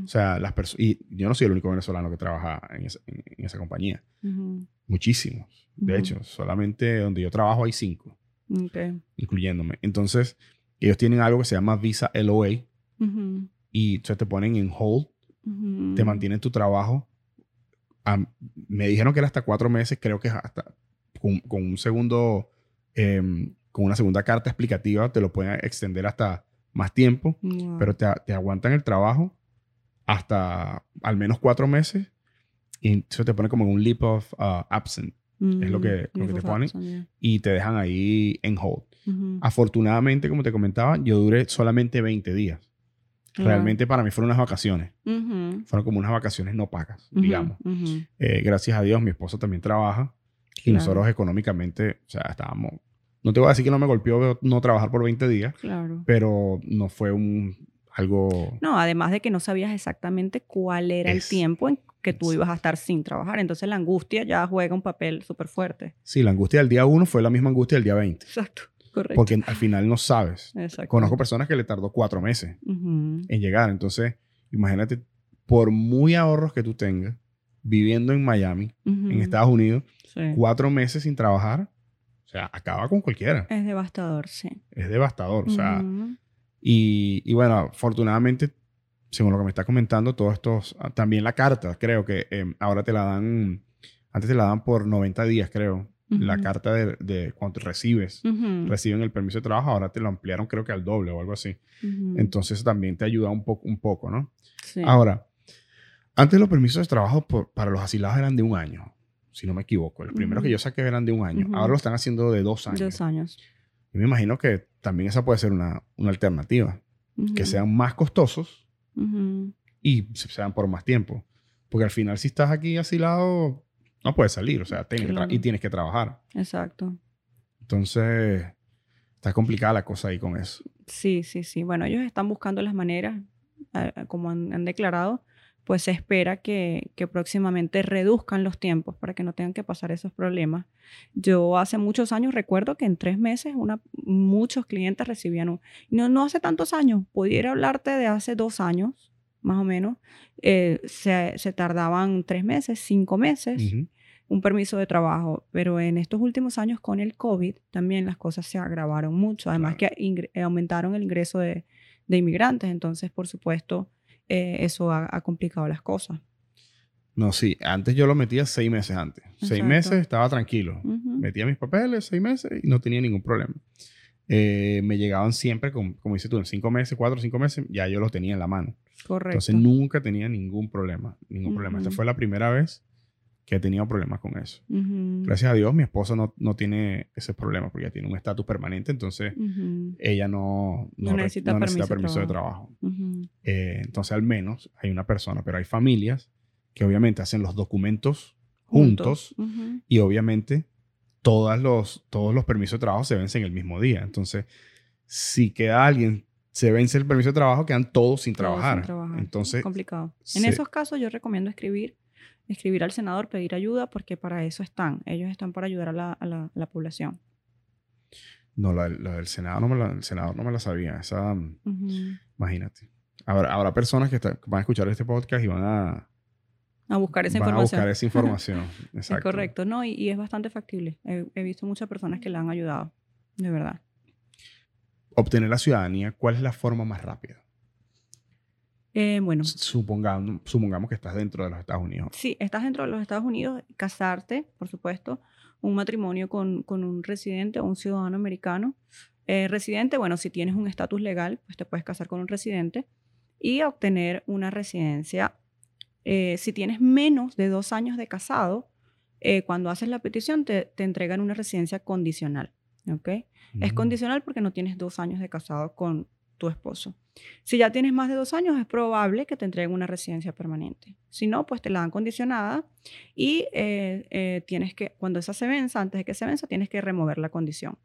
O sea, las personas, y yo no soy el único venezolano que trabaja en esa, en, esa compañía. Muchísimos. De hecho, solamente donde yo trabajo hay cinco, incluyéndome. Entonces, ellos tienen algo que se llama Visa LOA y entonces te ponen en hold, te mantienen tu trabajo. me dijeron que era hasta cuatro meses, creo que hasta con, con un segundo... Eh, con una segunda carta explicativa te lo pueden extender hasta más tiempo, pero te, te, aguantan el trabajo hasta al menos cuatro meses y eso te pone como un leap of uh, absent. es lo que, mm, lo que te ponen. Y te dejan ahí en hold. Afortunadamente, como te comentaba, yo duré solamente 20 días. Realmente para mí fueron unas vacaciones. Fueron como unas vacaciones no pagas, digamos. Eh, gracias a Dios, mi esposo también trabaja. Y nosotros económicamente, o sea, estábamos no te voy a decir que no me golpeó no trabajar por 20 días, claro. pero no fue un algo... No, además de que no sabías exactamente cuál era el tiempo en que tú ibas a estar sin trabajar. Entonces la angustia ya juega un papel súper fuerte. Sí, la angustia del día 1 fue la misma angustia del día 20. Exacto, correcto. Porque al final no sabes. Exacto. Conozco personas que le tardó cuatro meses en llegar. Entonces, imagínate, por muy ahorros que tú tengas, viviendo en Miami, en Estados Unidos, cuatro meses sin trabajar, sea, acaba con cualquiera. Es devastador, sí. Es devastador, o sea. y, y, bueno, afortunadamente, según lo que me está comentando, todos estos. Ah, también la carta, creo que em, ahora te la dan. Antes te la dan por 90 días, creo. La carta de, de cuando recibes, reciben el permiso de trabajo, ahora te lo ampliaron, creo que al doble o algo así. Entonces, también te ayuda un poco, un poco ¿no? Sí. Ahora, Antes los permisos de trabajo por- para los asilados eran de un año, si no me equivoco. Los primeros Ujú. que yo saqué eran de un año. Ujú. Ahora lo están haciendo de dos años. Dos años. Y me imagino que también esa puede ser una, una alternativa. Que Ujú, sean más costosos y se- sean por más tiempo. Porque al final, si estás aquí asilado, no puedes salir. O sea, tienes que Claro. y tienes que trabajar. Exacto. Entonces, está complicada la cosa ahí con eso. Sí, sí, sí. Bueno, ellos están buscando las maneras, como han, han declarado, pues se espera que, que próximamente reduzcan los tiempos para que no tengan que pasar esos problemas. Yo hace muchos años recuerdo que en tres meses una, muchos clientes recibían un... No, no hace tantos años, pudiera hablarte de hace dos años, más o menos, eh, se, se tardaban tres meses, cinco meses un permiso de trabajo, pero en estos últimos años con el COVID también las cosas se agravaron mucho, además que aumentaron el ingreso de, de inmigrantes, entonces por supuesto eh, eso ha, ha complicado las cosas. No, sí. Antes yo lo metía seis meses antes. Seis meses estaba tranquilo. Metía mis papeles seis meses y no tenía ningún problema. Eh, me llegaban siempre, con- como dices tú, en cinco meses, cuatro o cinco meses, ya yo los tenía en la mano. Correcto. Entonces nunca tenía ningún problema. Ningún problema. Esta fue la primera vez que he tenido problemas con eso. Ujú, Gracias a Dios, mi esposa no, no tiene ese problema porque ella tiene un estatus permanente, entonces ujú, ella no, No re- necesita no necesita permiso permiso de de trabajo. ujú. Eh, entonces, al menos hay una persona, pero hay familias que obviamente hacen los documentos juntos, Ujú, y obviamente todas los, todos los permisos de trabajo se vencen el mismo día. Entonces, si queda alguien, se vence el permiso de trabajo, quedan todos sin todo sin trabajar. trabajar. Entonces, complicado. En se- esos casos yo recomiendo escribir, escribir al senador, pedir ayuda, porque para eso están. Ellos están para ayudar a la, a la- a la población. no, la, la del Senado no me la, el senador no me la sabía. Esa, mm, imagínate. Habrá, habrá personas que, está- van a escuchar este podcast y van a, A buscar esa van a información. buscar esa información. <laughs> Es Exacto. correcto, ¿no? Y, y es bastante factible. He, he visto muchas personas que le han ayudado, de verdad. Obtener la ciudadanía, ¿cuál es la forma más rápida? Eh, bueno, Supongamos, supongamos que estás dentro de los Estados Unidos. si estás dentro de los Estados Unidos, casarte, por supuesto, un matrimonio con, con un residente o un ciudadano americano. Eh, residente, bueno, si tienes un estatus legal, pues te puedes casar con un residente y obtener una residencia. Eh, si tienes menos de dos años de casado, eh, cuando haces la petición te, te entregan una residencia condicional. ¿ok? Es condicional porque no tienes dos años de casado con tu esposo. Si ya tienes más de dos años, es probable que te entreguen una residencia permanente. Si no, pues te la dan condicionada y eh, eh, tienes que, cuando esa se venza, antes de que se venza, tienes que remover la condición.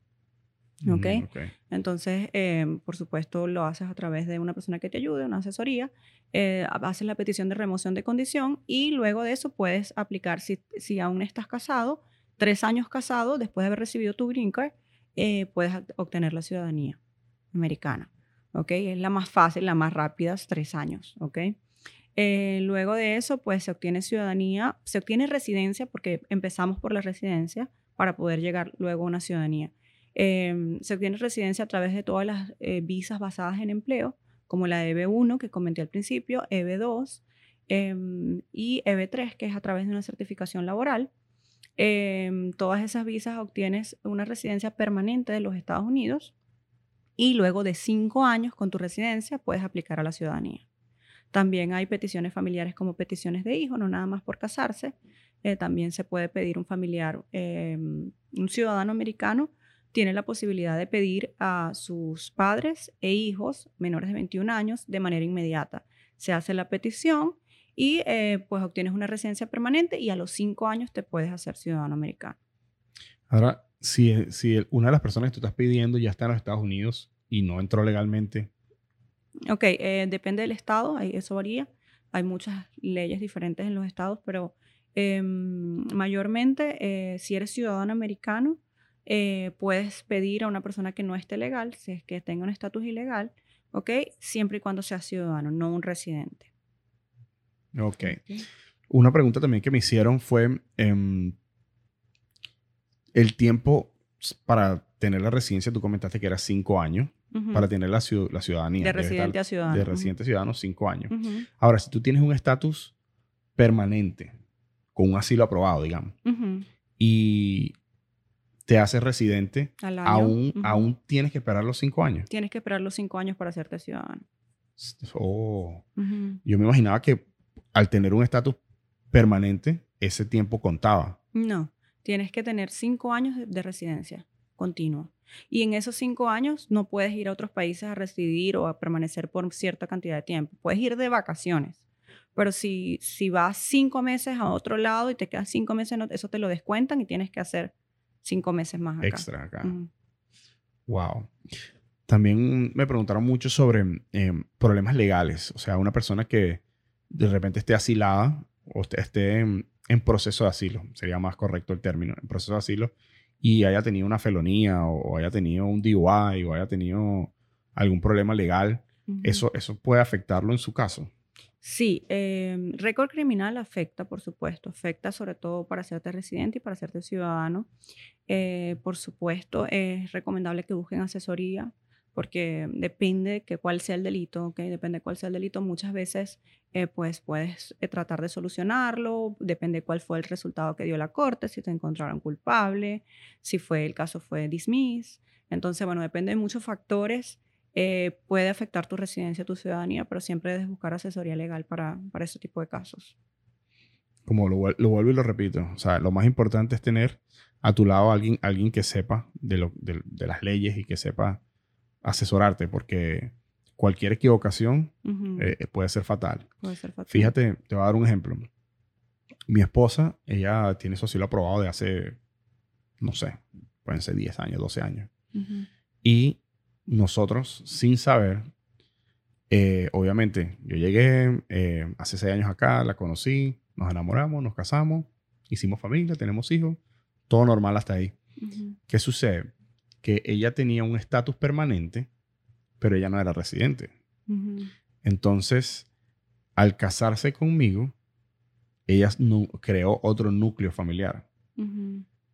¿ok? Mm, ok. Entonces, eh, por supuesto, lo haces a través de una persona que te ayude, una asesoría, eh, haces la petición de remoción de condición y luego de eso puedes aplicar, si, si aún estás casado, tres años casado, después de haber recibido tu green card, eh, puedes obtener la ciudadanía americana. ¿Ok? Es la más fácil, la más rápida, es tres años. ¿ok? Eh, luego de eso, pues se obtiene ciudadanía, se obtiene residencia, porque empezamos por la residencia para poder llegar luego a una ciudadanía. Eh, se obtiene residencia a través de todas las eh, visas basadas en empleo, como la de EB1 que comenté al principio, EB2 em, y EB3, que es a través de una certificación laboral. Em, todas esas visas obtienes una residencia permanente de los Estados Unidos y luego de cinco años con tu residencia puedes aplicar a la ciudadanía. También hay peticiones familiares como peticiones de hijo, no nada más por casarse. Eh, también se puede pedir un familiar, eh, un ciudadano americano tiene la posibilidad de pedir a sus padres e hijos menores de 21 años de manera inmediata. Se hace la petición y eh, pues obtienes una residencia permanente y a los cinco años te puedes hacer ciudadano americano. Ahora, si, si el- una de las personas que tú estás pidiendo ya está en los Estados Unidos y no entró legalmente, Ok, eh, depende del estado, eso varía. Hay muchas leyes diferentes en los estados, pero em, mayormente eh, si eres ciudadano americano, eh, puedes pedir a una persona que no esté legal, si es que tenga un estatus ilegal, ok, siempre y cuando sea ciudadano, no un residente. ok. Una pregunta también que me hicieron fue em, el tiempo para tener la residencia, tú comentaste que era cinco años, para tener la, la ciudadanía. de residente a ciudadano. De residente a ciudadano, cinco años. Ahora, si tú tienes un estatus permanente, con un asilo aprobado, digamos, y te haces residente, aún, aún tienes que esperar los cinco años. Tienes que esperar los cinco años para hacerte ciudadano. Oh, yo me imaginaba que al tener un estatus permanente, ese tiempo contaba. No, tienes que tener cinco años de, de residencia continua. Y en esos cinco años no puedes ir a otros países a residir o a permanecer por cierta cantidad de tiempo. Puedes ir de vacaciones. Pero si, si vas cinco meses a otro lado y te quedas cinco meses, no- eso te lo descuentan y tienes que hacer cinco meses más acá. Extra acá. Wow. También me preguntaron mucho sobre eh, problemas legales. O sea, una persona que de repente esté asilada o esté- esté en, proceso de asilo, sería más correcto el término, en proceso de asilo, y haya tenido una felonía o, haya tenido un DUI o haya tenido algún problema legal, eso, eso puede afectarlo en su caso. Sí, eh, récord criminal afecta, por supuesto, afecta sobre todo para hacerte residente y para hacerte ciudadano. Eh, por supuesto, es recomendable que busquen asesoría porque depende de que cuál sea el delito, ¿ok? Depende de cuál sea el delito. Muchas veces, eh, pues, puedes eh, tratar de solucionarlo, depende cuál fue el resultado que dio la corte, si te encontraron culpable, si fue el caso fue dismiss. Entonces, bueno, depende de muchos factores eh, puede afectar tu residencia, tu ciudadanía, pero siempre debes buscar asesoría legal para, para ese tipo de casos. Como lo, vuel- lo vuelvo y lo repito, o sea, lo más importante es tener a tu lado a alguien, alguien que sepa de, lo, de las leyes y que sepa asesorarte, porque cualquier equivocación Ujú, eh, puede ser fatal. puede ser fatal. Fíjate, te voy a dar un ejemplo. Mi esposa, ella tiene su asilo aprobado de hace, no sé, pueden ser 10 años, 12 años. Y nosotros, sin saber, eh, obviamente, yo llegué eh, hace 6 años acá, la conocí, nos enamoramos, nos casamos, hicimos familia, tenemos hijos, todo normal hasta ahí. ¿Qué sucede? Que ella tenía un estatus permanente, pero ella no era residente. Entonces, al casarse conmigo, ella creó otro núcleo familiar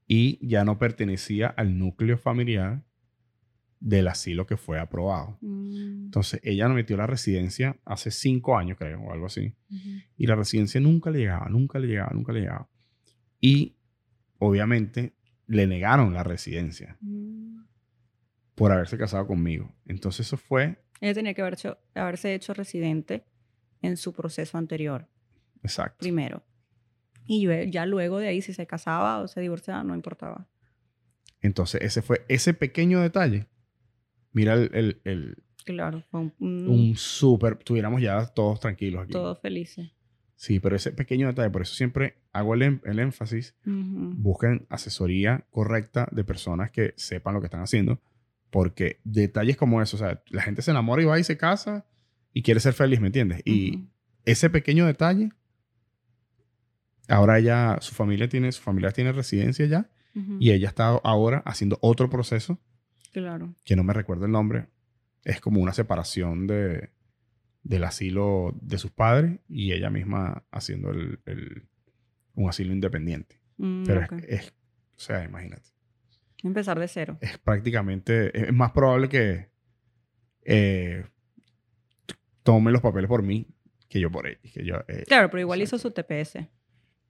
y ya no pertenecía al núcleo familiar del asilo que fue aprobado. mm, Entonces, ella nos metió la residencia hace cinco años, creo, o algo así. Y la residencia nunca le llegaba, nunca le llegaba, nunca le llegaba. Y, obviamente, le negaron la residencia mm. Por haberse casado conmigo. Entonces, eso fue Ella tenía que haber hecho- haberse hecho residente en su proceso anterior, exacto. primero. Y yo- ya luego de ahí, si se casaba o se divorciaba, no importaba. Entonces, ese fue ese pequeño detalle. Mira el, el- el- Claro, fue un, un- un súper, tuviéramos ya todos tranquilos aquí. todos felices. Sí, pero ese pequeño detalle, por eso siempre hago el, em- el énfasis, Ujú, busquen asesoría correcta de personas que sepan lo que están haciendo, porque detalles como eso, o sea, la gente se enamora y va y se casa y quiere ser feliz, ¿me entiendes? Y ese pequeño detalle, ahora ya su familia tiene, su familia tiene residencia ya y ella está ahora haciendo otro proceso Claro. que no me recuerdo el nombre, es como una separación de, del asilo de sus padres y ella misma haciendo el, el- un asilo independiente. Mm, Pero es, o sea, imagínate, Empezar de cero. es prácticamente, es más probable que eh, tome los papeles por mí que yo por ella. Que yo, eh, Claro, pero igual hizo su TPS.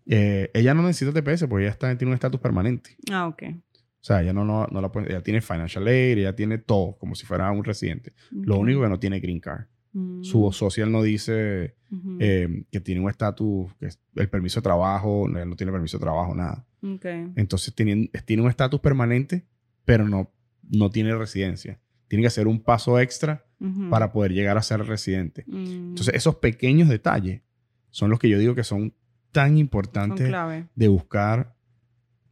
eh, ella no necesita TPS porque ella está, tiene un estatus permanente. Ah, ok. O sea, ella no, no, no la puede, ella tiene financial aid, ella tiene todo, como si fuera un residente. Lo único que no tiene green card. Mm, Su social no dice eh, que tiene un estatus, que es el permiso de trabajo, no, él no tiene permiso de trabajo, nada. Entonces tiene, tiene un estatus permanente, pero no, no tiene residencia. Tiene que hacer un paso extra para poder llegar a ser residente. mm, Entonces esos pequeños detalles son los que yo digo que son tan importantes de buscar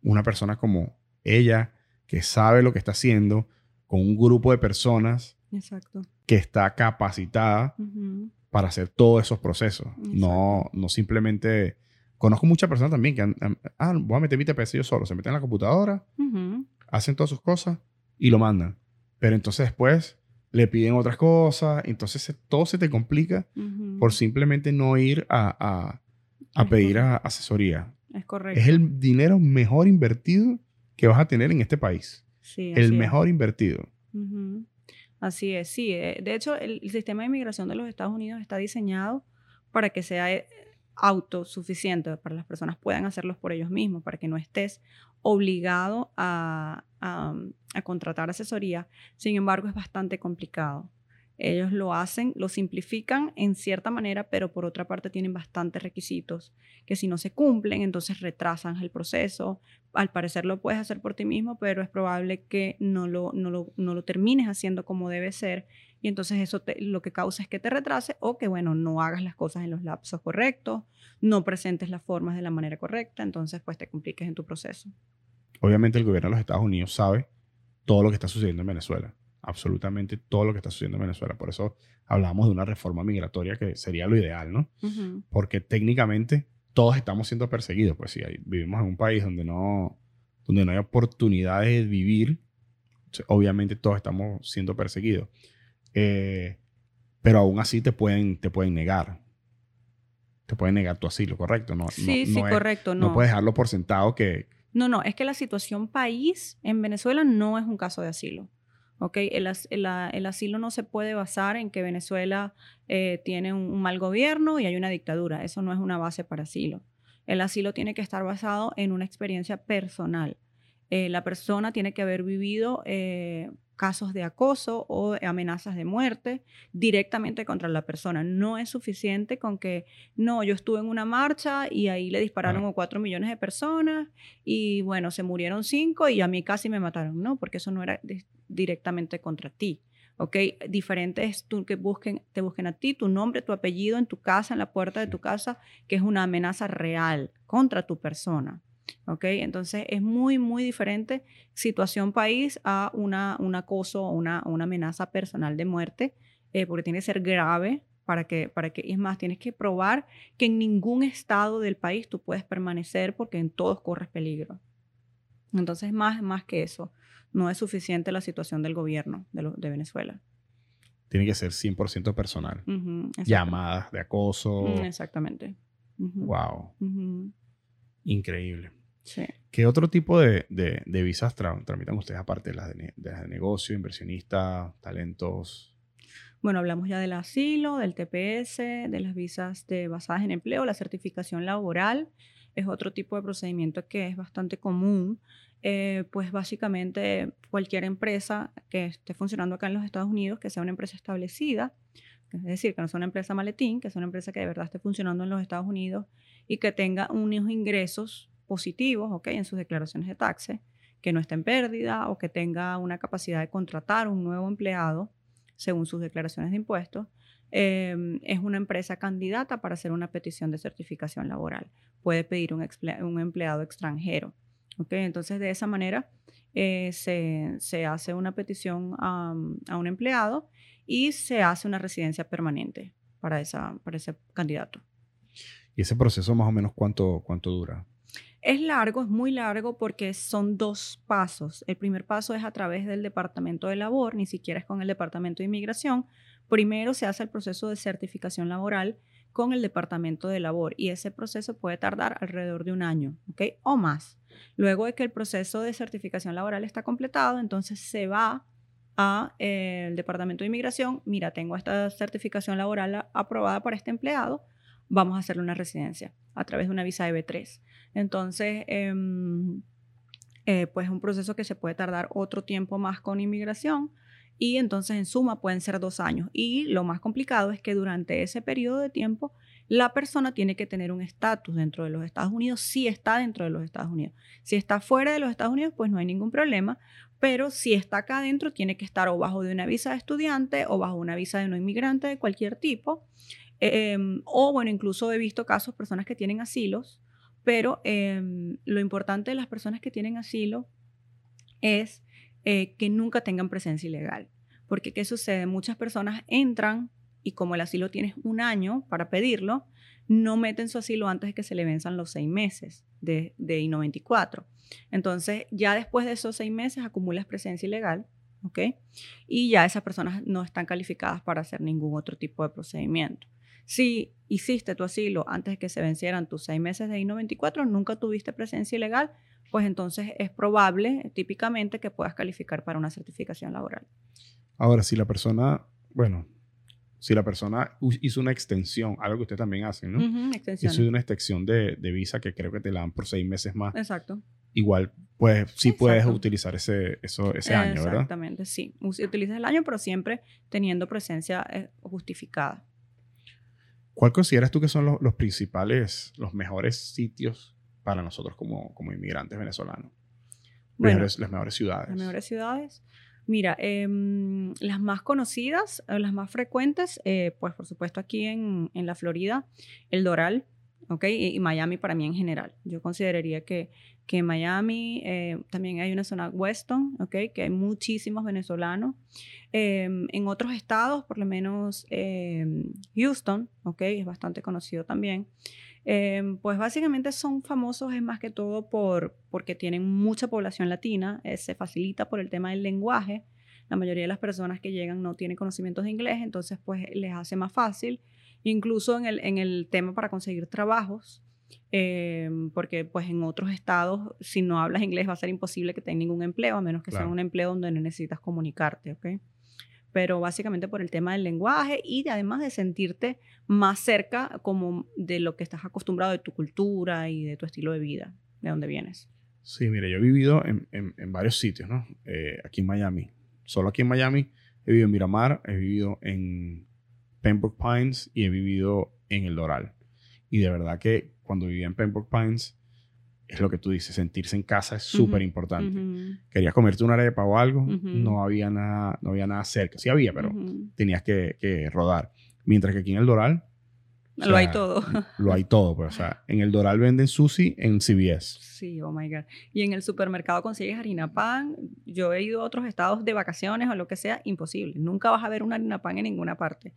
una persona como ella, que sabe lo que está haciendo, con un grupo de personas Exacto. que está capacitada para hacer todos esos procesos. No, no simplemente... Conozco muchas personas también que han, han- ah, voy a meter mi TPS yo solo. Se meten en la computadora, hacen todas sus cosas y lo mandan. Pero entonces después le piden otras cosas. Entonces se- todo se te complica por simplemente no ir a, a- pedir a- asesoría. Es correcto. Es el dinero mejor invertido que vas a tener en este país. Sí, El es. mejor invertido. Así es, sí. eh, De hecho, el, el sistema de inmigración de los Estados Unidos está diseñado para que sea eh, autosuficiente, para las personas puedan hacerlos por ellos mismos, para que no estés obligado a contratar asesoría. Sin embargo, es bastante complicado. Ellos lo hacen, lo simplifican en cierta manera, pero por otra parte tienen bastantes requisitos que si no se cumplen, entonces retrasan el proceso. Al parecer lo puedes hacer por ti mismo, pero es probable que no lo, no lo, no lo termines haciendo como debe ser. Y entonces eso lo que causa es que te retrase o que, bueno, no hagas las cosas en los lapsos correctos, no presentes las formas de la manera correcta, entonces pues te compliques en tu proceso. Obviamente el gobierno de los Estados Unidos sabe todo lo que está sucediendo en Venezuela absolutamente todo lo que está sucediendo en Venezuela. Por eso hablamos de una reforma migratoria que sería lo ideal, ¿no? Porque técnicamente todos estamos siendo perseguidos. Pues sí, vivimos en un país donde no, donde no hay oportunidades de vivir. Obviamente todos estamos siendo perseguidos. Eh, pero aún así te pueden, te pueden negar. Te pueden negar tu asilo, ¿correcto? No, sí, sí, correcto. No. no puedes dejarlo por sentado que... No, no, es que la situación país en Venezuela no es un caso de asilo. Okay, el, asilo no se puede basar en que Venezuela eh, tiene un, mal gobierno y hay una dictadura. Eso no es una base para asilo. El asilo tiene que estar basado en una experiencia personal. Eh, la persona tiene que haber vivido eh, casos de acoso o amenazas de muerte directamente contra la persona. No es suficiente con que, no, yo estuve en una marcha y ahí le dispararon a cuatro millones de personas y bueno, se murieron cinco y a mí casi me mataron. No, porque eso no era directamente contra ti. ¿ok? Diferente es tú que busquen, te busquen a ti, tu nombre, tu apellido en tu casa, en la puerta de tu casa, que es una amenaza real contra tu persona. ¿Ok? Entonces es muy, muy diferente situación país a una, un acoso o una, una, amenaza personal de muerte, eh, porque tiene que ser grave para que, para que, es más, tienes que probar que en ningún estado del país tú puedes permanecer porque en todos corres peligro. Entonces, más, más que eso, no es suficiente la situación del gobierno de, de Venezuela. Tiene que ser 100% personal. Llamadas de acoso. Mm, exactamente. Wow. Increíble. ¿Qué otro tipo de, de, visas tramitan ustedes aparte de las de, negocio, inversionista, talentos? Bueno, hablamos ya del asilo, del TPS, de las visas de basadas en empleo, la certificación laboral es otro tipo de procedimiento que es bastante común. Eh, pues básicamente cualquier empresa que esté funcionando acá en los Estados Unidos, que sea una empresa establecida, es decir, que no sea una empresa maletín, que sea una empresa que de verdad esté funcionando en los Estados Unidos y que tenga unos ingresos positivos okay, en sus declaraciones de taxes, que no esté en pérdida o que tenga una capacidad de contratar un nuevo empleado según sus declaraciones de impuestos, em, es una empresa candidata para hacer una petición de certificación laboral. Puede pedir un, empleado extranjero. Okay, entonces, de esa manera eh, se, hace una petición a, un empleado y se hace una residencia permanente para, esa, para ese candidato. ¿Y ese proceso más o menos cuánto, cuánto dura? Es largo, es muy largo porque son dos pasos. El primer paso es a través del Departamento de Labor, ni siquiera es con el Departamento de Inmigración. Primero se hace el proceso de certificación laboral con el Departamento de Labor y ese proceso puede tardar alrededor de un año, ¿ok? O más. Luego de que el proceso de certificación laboral está completado, entonces se va al eh, Departamento de Inmigración, mira, tengo esta certificación laboral aprobada para este empleado, vamos a hacerle una residencia a través de una visa de B3. Entonces, em, eh, pues es un proceso que se puede tardar otro tiempo más con inmigración y entonces en suma pueden ser dos años. Y lo más complicado es que durante ese periodo de tiempo la persona tiene que tener un estatus dentro de los Estados Unidos si está dentro de los Estados Unidos. Si está fuera de los Estados Unidos, pues no hay ningún problema, pero si está acá adentro, tiene que estar o bajo de una visa de estudiante o bajo una visa de no inmigrante de cualquier tipo. Em, o bueno, incluso he visto casos, personas que tienen asilos, pero em, lo importante de las personas que tienen asilo es eh, que nunca tengan presencia ilegal. Porque ¿qué sucede? Muchas personas entran y como el asilo tiene un año para pedirlo, no meten su asilo antes de que se le venzan los seis meses de, de I-94. Entonces, ya después de esos seis meses acumulas presencia ilegal, ¿ok? Y ya esas personas no están calificadas para hacer ningún otro tipo de procedimiento. Si hiciste tu asilo antes de que se vencieran tus seis meses de I-94, nunca tuviste presencia ilegal, pues entonces es probable, típicamente, que puedas calificar para una certificación laboral. Ahora, si la persona, bueno, si la persona hizo una extensión, algo que usted también hace, ¿no? Uh Hizo una extensión de, de, visa que creo que te la dan por seis meses más. Exacto. igual pues sí puedes utilizar ese, eso, ese año, ¿verdad? Exactamente, sí. Utilizas el año, pero siempre teniendo presencia eh, justificada. ¿Cuál consideras tú que son los, los, principales, los mejores sitios para nosotros como, como inmigrantes venezolanos? las mejores ciudades. Las mejores ciudades. Mira, em, las más conocidas, las más frecuentes, eh, pues por supuesto aquí en, en, la Florida, el Doral, ¿ok? Y, Miami para mí en general. Yo consideraría que, que Miami eh, también hay una zona Weston, ¿ok? Que hay muchísimos venezolanos. Em, en otros estados, por lo menos em, Houston, ¿ok? Es bastante conocido también. Em, pues básicamente son famosos es más que todo por, porque tienen mucha población latina, eh, se facilita por el tema del lenguaje. La mayoría de las personas que llegan no tienen conocimientos de inglés, entonces pues les hace más fácil incluso en el, en el tema para conseguir trabajos, eh, porque pues en otros estados, si no hablas inglés va a ser imposible que tengas ningún empleo, a menos que sea un empleo donde no necesitas comunicarte, ¿ok? Pero básicamente por el tema del lenguaje y además de sentirte más cerca como de lo que estás acostumbrado, de tu cultura y de tu estilo de vida, de donde vienes. Sí, mire, yo he vivido en, en, varios sitios, ¿no? Eh, aquí en Miami. Solo aquí en Miami he vivido en Miramar, he vivido en Pembroke Pines y he vivido en el Doral. Y de verdad que cuando vivía en Pembroke Pines, es lo que tú dices, sentirse en casa es súper importante. Querías comerte una arepa o algo, no, había nada, no había nada cerca. Sí había, pero tenías que, que, rodar. Mientras que aquí en el Doral, lo hay todo. <laughs> Lo hay todo, pues. O sea, en el Doral venden sushi en CBS. Sí, oh my God. Y en el supermercado consigues harina pan. Yo he ido a otros estados de vacaciones o lo que sea, imposible. Nunca vas a ver una harina pan en ninguna parte.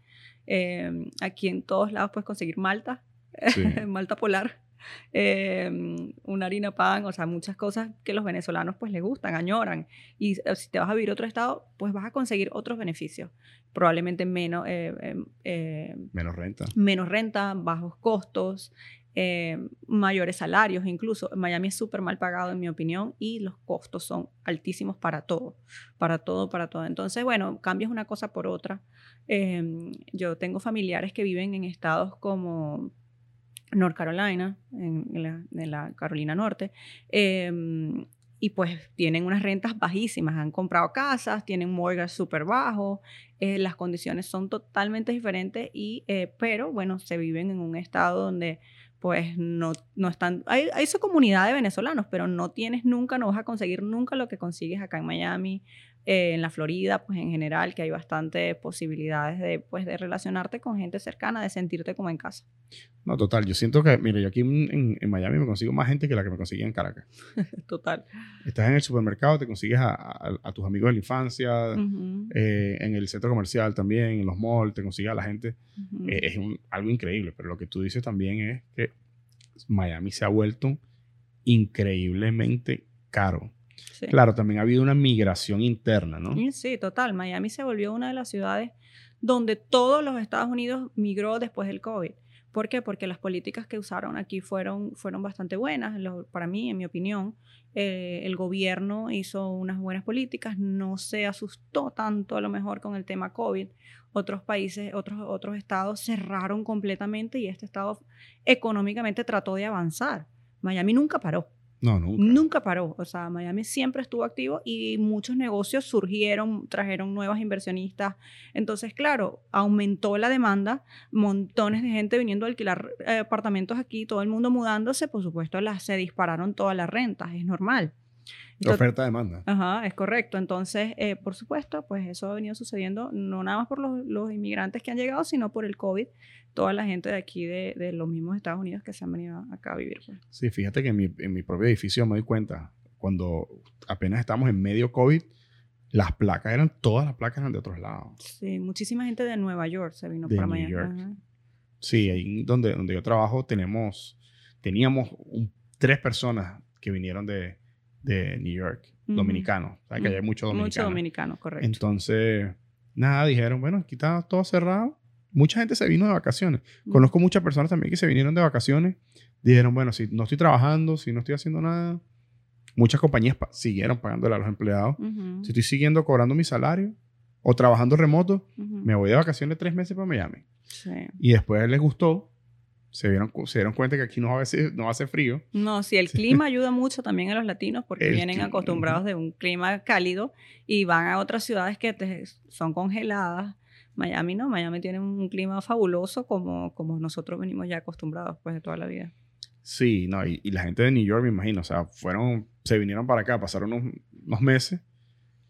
Em, aquí en todos lados puedes conseguir malta, <laughs> malta polar. <laughs> Em, una harina pan, o sea, muchas cosas que los venezolanos pues les gustan, añoran. Y eh, si te vas a vivir a otro estado, pues vas a conseguir otros beneficios. Probablemente menos... Eh, em, eh, menos renta. Menos renta, bajos costos, mayores salarios incluso. Miami es súper mal pagado en mi opinión y los costos son altísimos para todo, para todo, para todo. Entonces, bueno, cambias una cosa por otra. yo tengo familiares que viven en estados como North Carolina, en, la, Carolina Norte, em, y pues tienen unas rentas bajísimas, han comprado casas, tienen mortgage súper bajo, eh, las condiciones son totalmente diferentes, y, eh, pero bueno, se viven en un estado donde pues no, no están, hay, hay su comunidad de venezolanos, pero no tienes nunca, no vas a conseguir nunca lo que consigues acá en Miami eh, en la Florida, pues en general, que hay bastantes posibilidades de, pues, de relacionarte con gente cercana, de sentirte como en casa. No, total. Yo siento que, mire, yo aquí en, en Miami me consigo más gente que la que me conseguía en Caracas. <laughs> total. Estás en el supermercado, te consigues a, a, tus amigos de la infancia, eh, en el centro comercial también, en los malls, te consigues a la gente. Eh, es un, algo increíble, pero lo que tú dices también es que Miami se ha vuelto increíblemente caro. Claro, también ha habido una migración interna, ¿no? Sí, total. Miami se volvió una de las ciudades donde todos los Estados Unidos migró después del COVID. ¿Por qué? Porque las políticas que usaron aquí fueron, fueron bastante buenas, para mí, en mi opinión. Eh, el gobierno hizo unas buenas políticas, no se asustó tanto a lo mejor con el tema COVID. Otros países, otros, otros estados cerraron completamente y este estado económicamente trató de avanzar. Miami nunca paró. No, nunca. Nunca paró. O sea, Miami siempre estuvo activo y muchos negocios surgieron, trajeron nuevas inversionistas. Entonces, claro, aumentó la demanda, montones de gente viniendo a alquilar eh, apartamentos aquí, todo el mundo mudándose, por supuesto, se dispararon todas las rentas, es normal. Oferta-demanda. Ajá, es correcto. Entonces, eh, por supuesto, pues eso ha venido sucediendo no nada más por los, los, inmigrantes que han llegado, sino por el COVID, toda la gente de aquí de, de, los mismos Estados Unidos que se han venido acá a vivir. Pues. Sí, fíjate que en mi, en mi propio edificio me doy cuenta, cuando apenas estamos en medio COVID, las placas eran, todas las placas eran de otros lados. Sí, muchísima gente de Nueva York se vino para Miami. Sí, ahí donde, donde yo trabajo tenemos, teníamos tres personas que vinieron de, de New York, dominicanos. O sea, que hay mucho dominicano. Mucho dominicano, correcto. Entonces, nada, dijeron, bueno, aquí está todo cerrado. Mucha gente se vino de vacaciones. Conozco muchas personas también que se vinieron de vacaciones. Dijeron, bueno, si no estoy trabajando, si no estoy haciendo nada. Muchas compañías siguieron pagándole a los empleados. Si estoy siguiendo cobrando mi salario o trabajando remoto, me voy de vacaciones tres meses para Miami. Sí. Y después les gustó se dieron, se dieron cuenta que aquí no a no ser frío. No, sí, el clima ayuda mucho también a los latinos porque vienen acostumbrados de un clima cálido y van a otras ciudades que son congeladas. Miami no, Miami tiene un clima fabuloso como, como nosotros venimos ya acostumbrados pues de toda la vida. Sí, no, y, la gente de New York, me imagino, o sea, fueron, se vinieron para acá, pasaron unos, unos meses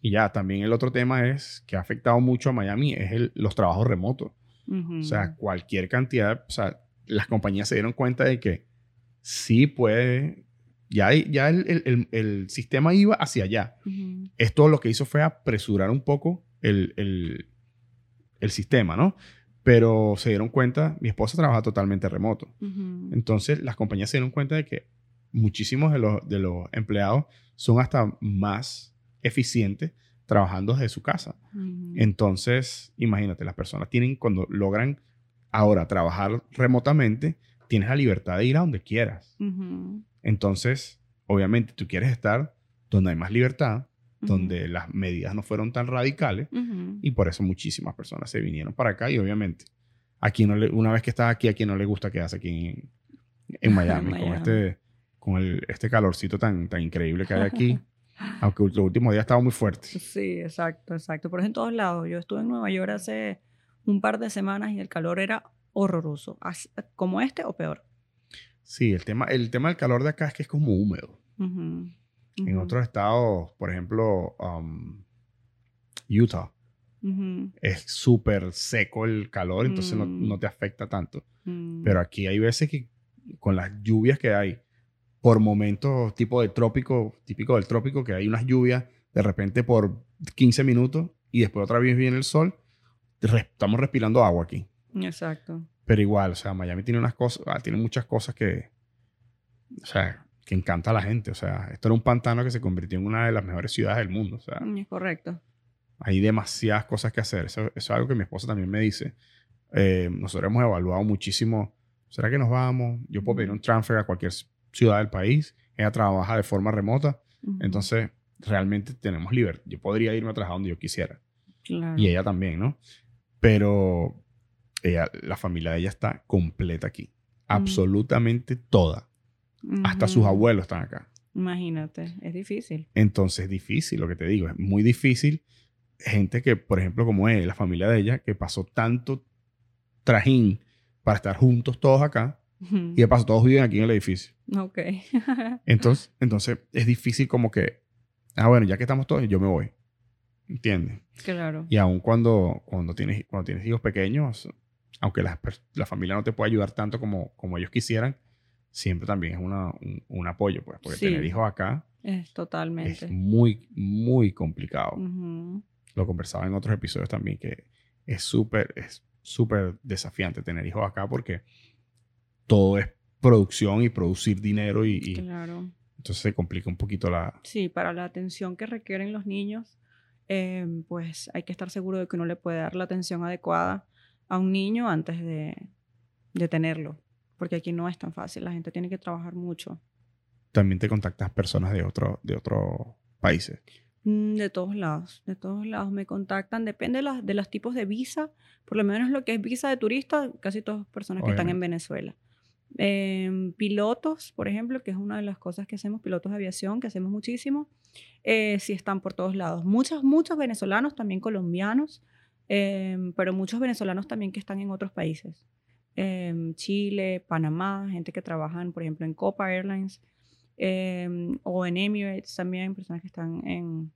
y ya, también el otro tema es que ha afectado mucho a Miami es el, los trabajos remotos. O sea, cualquier cantidad, o sea, las compañías se dieron cuenta de que sí puede, ya, ya el, el, el sistema iba hacia allá. Esto lo que hizo fue apresurar un poco el, sistema, ¿no? Pero se dieron cuenta, mi esposa trabaja totalmente remoto. Entonces, las compañías se dieron cuenta de que muchísimos de los, de los empleados son hasta más eficientes trabajando desde su casa. Entonces, imagínate, las personas tienen, cuando logran ahora trabajar remotamente, tienes la libertad de ir a donde quieras. Entonces, obviamente, tú quieres estar donde hay más libertad, donde las medidas no fueron tan radicales, y por eso muchísimas personas se vinieron para acá, y obviamente, aquí no le, una vez que estás aquí, a quien no le gusta quedarse aquí en, <laughs> Miami, con este con el, este calorcito tan, tan increíble que hay aquí. <laughs> Aunque los últimos días estaba muy fuerte. Sí, exacto, exacto. Pero es en todos lados. Yo estuve en Nueva York hace un par de semanas y el calor era horroroso. Como este o peor. Sí, el tema, el tema del calor de acá es que es como húmedo. En otros estados, por ejemplo, um, Utah, es súper seco el calor, entonces no, no, mm. te afecta tanto. Mm. Pero aquí hay veces que con las lluvias que hay, por momentos tipo de trópico, típico del trópico, que hay unas lluvias de repente por 15 minutos y después otra vez viene el sol, estamos respirando agua aquí. Exacto. Pero igual, o sea, Miami tiene unas cosas, ah, tiene muchas cosas que, o sea, que encanta a la gente. O sea, esto era un pantano que se convirtió en una de las mejores ciudades del mundo. O sea, mm, es correcto. Hay demasiadas cosas que hacer. Eso, es algo que mi esposa también me dice. Eh, nosotros hemos evaluado muchísimo. ¿Será que nos vamos? Yo puedo pedir un transfer a cualquier ciudad del país. Ella trabaja de forma remota. Entonces, realmente tenemos libertad. Yo podría irme a trabajar donde yo quisiera. Y ella también, ¿no? Pero ella, la familia de ella está completa aquí. Absolutamente toda. Hasta sus abuelos están acá. Imagínate, es difícil. Entonces, es difícil, lo que te digo, es muy difícil. Gente que, por ejemplo, como es la familia de ella, que pasó tanto trajín para estar juntos todos acá, y de paso todos viven aquí en el edificio. Ok. <laughs> entonces, entonces, es difícil como que, ah, bueno, ya que estamos todos, yo me voy. ¿Entiendes? Claro. Y aún cuando, cuando, tienes, cuando tienes hijos pequeños, aunque la, la familia no te puede ayudar tanto como, como ellos quisieran, siempre también es una, un, apoyo, pues, porque tener hijos acá es totalmente. Es muy, muy complicado. Lo conversaba en otros episodios también, que es súper, es súper desafiante tener hijos acá porque todo es producción y producir dinero y, y claro. entonces se complica un poquito la... Sí, para la atención que requieren los niños Em, pues hay que estar seguro de que uno le puede dar la atención adecuada a un niño antes de, de tenerlo, porque aquí no es tan fácil, la gente tiene que trabajar mucho. También te contactas personas de otros de otros países. Mm, de todos lados, de todos lados me contactan, depende de, los, de los tipos de visa, por lo menos lo que es visa de turista, casi todas personas que están en Venezuela. Em, pilotos, por ejemplo, que es una de las cosas que hacemos, pilotos de aviación, que hacemos muchísimo, eh, sí están por todos lados. Muchos, muchos venezolanos, también colombianos, em, pero muchos venezolanos también que están en otros países. Em, Chile, Panamá, gente que trabajan, por ejemplo, en Copa Airlines o en Emirates también, personas que están en,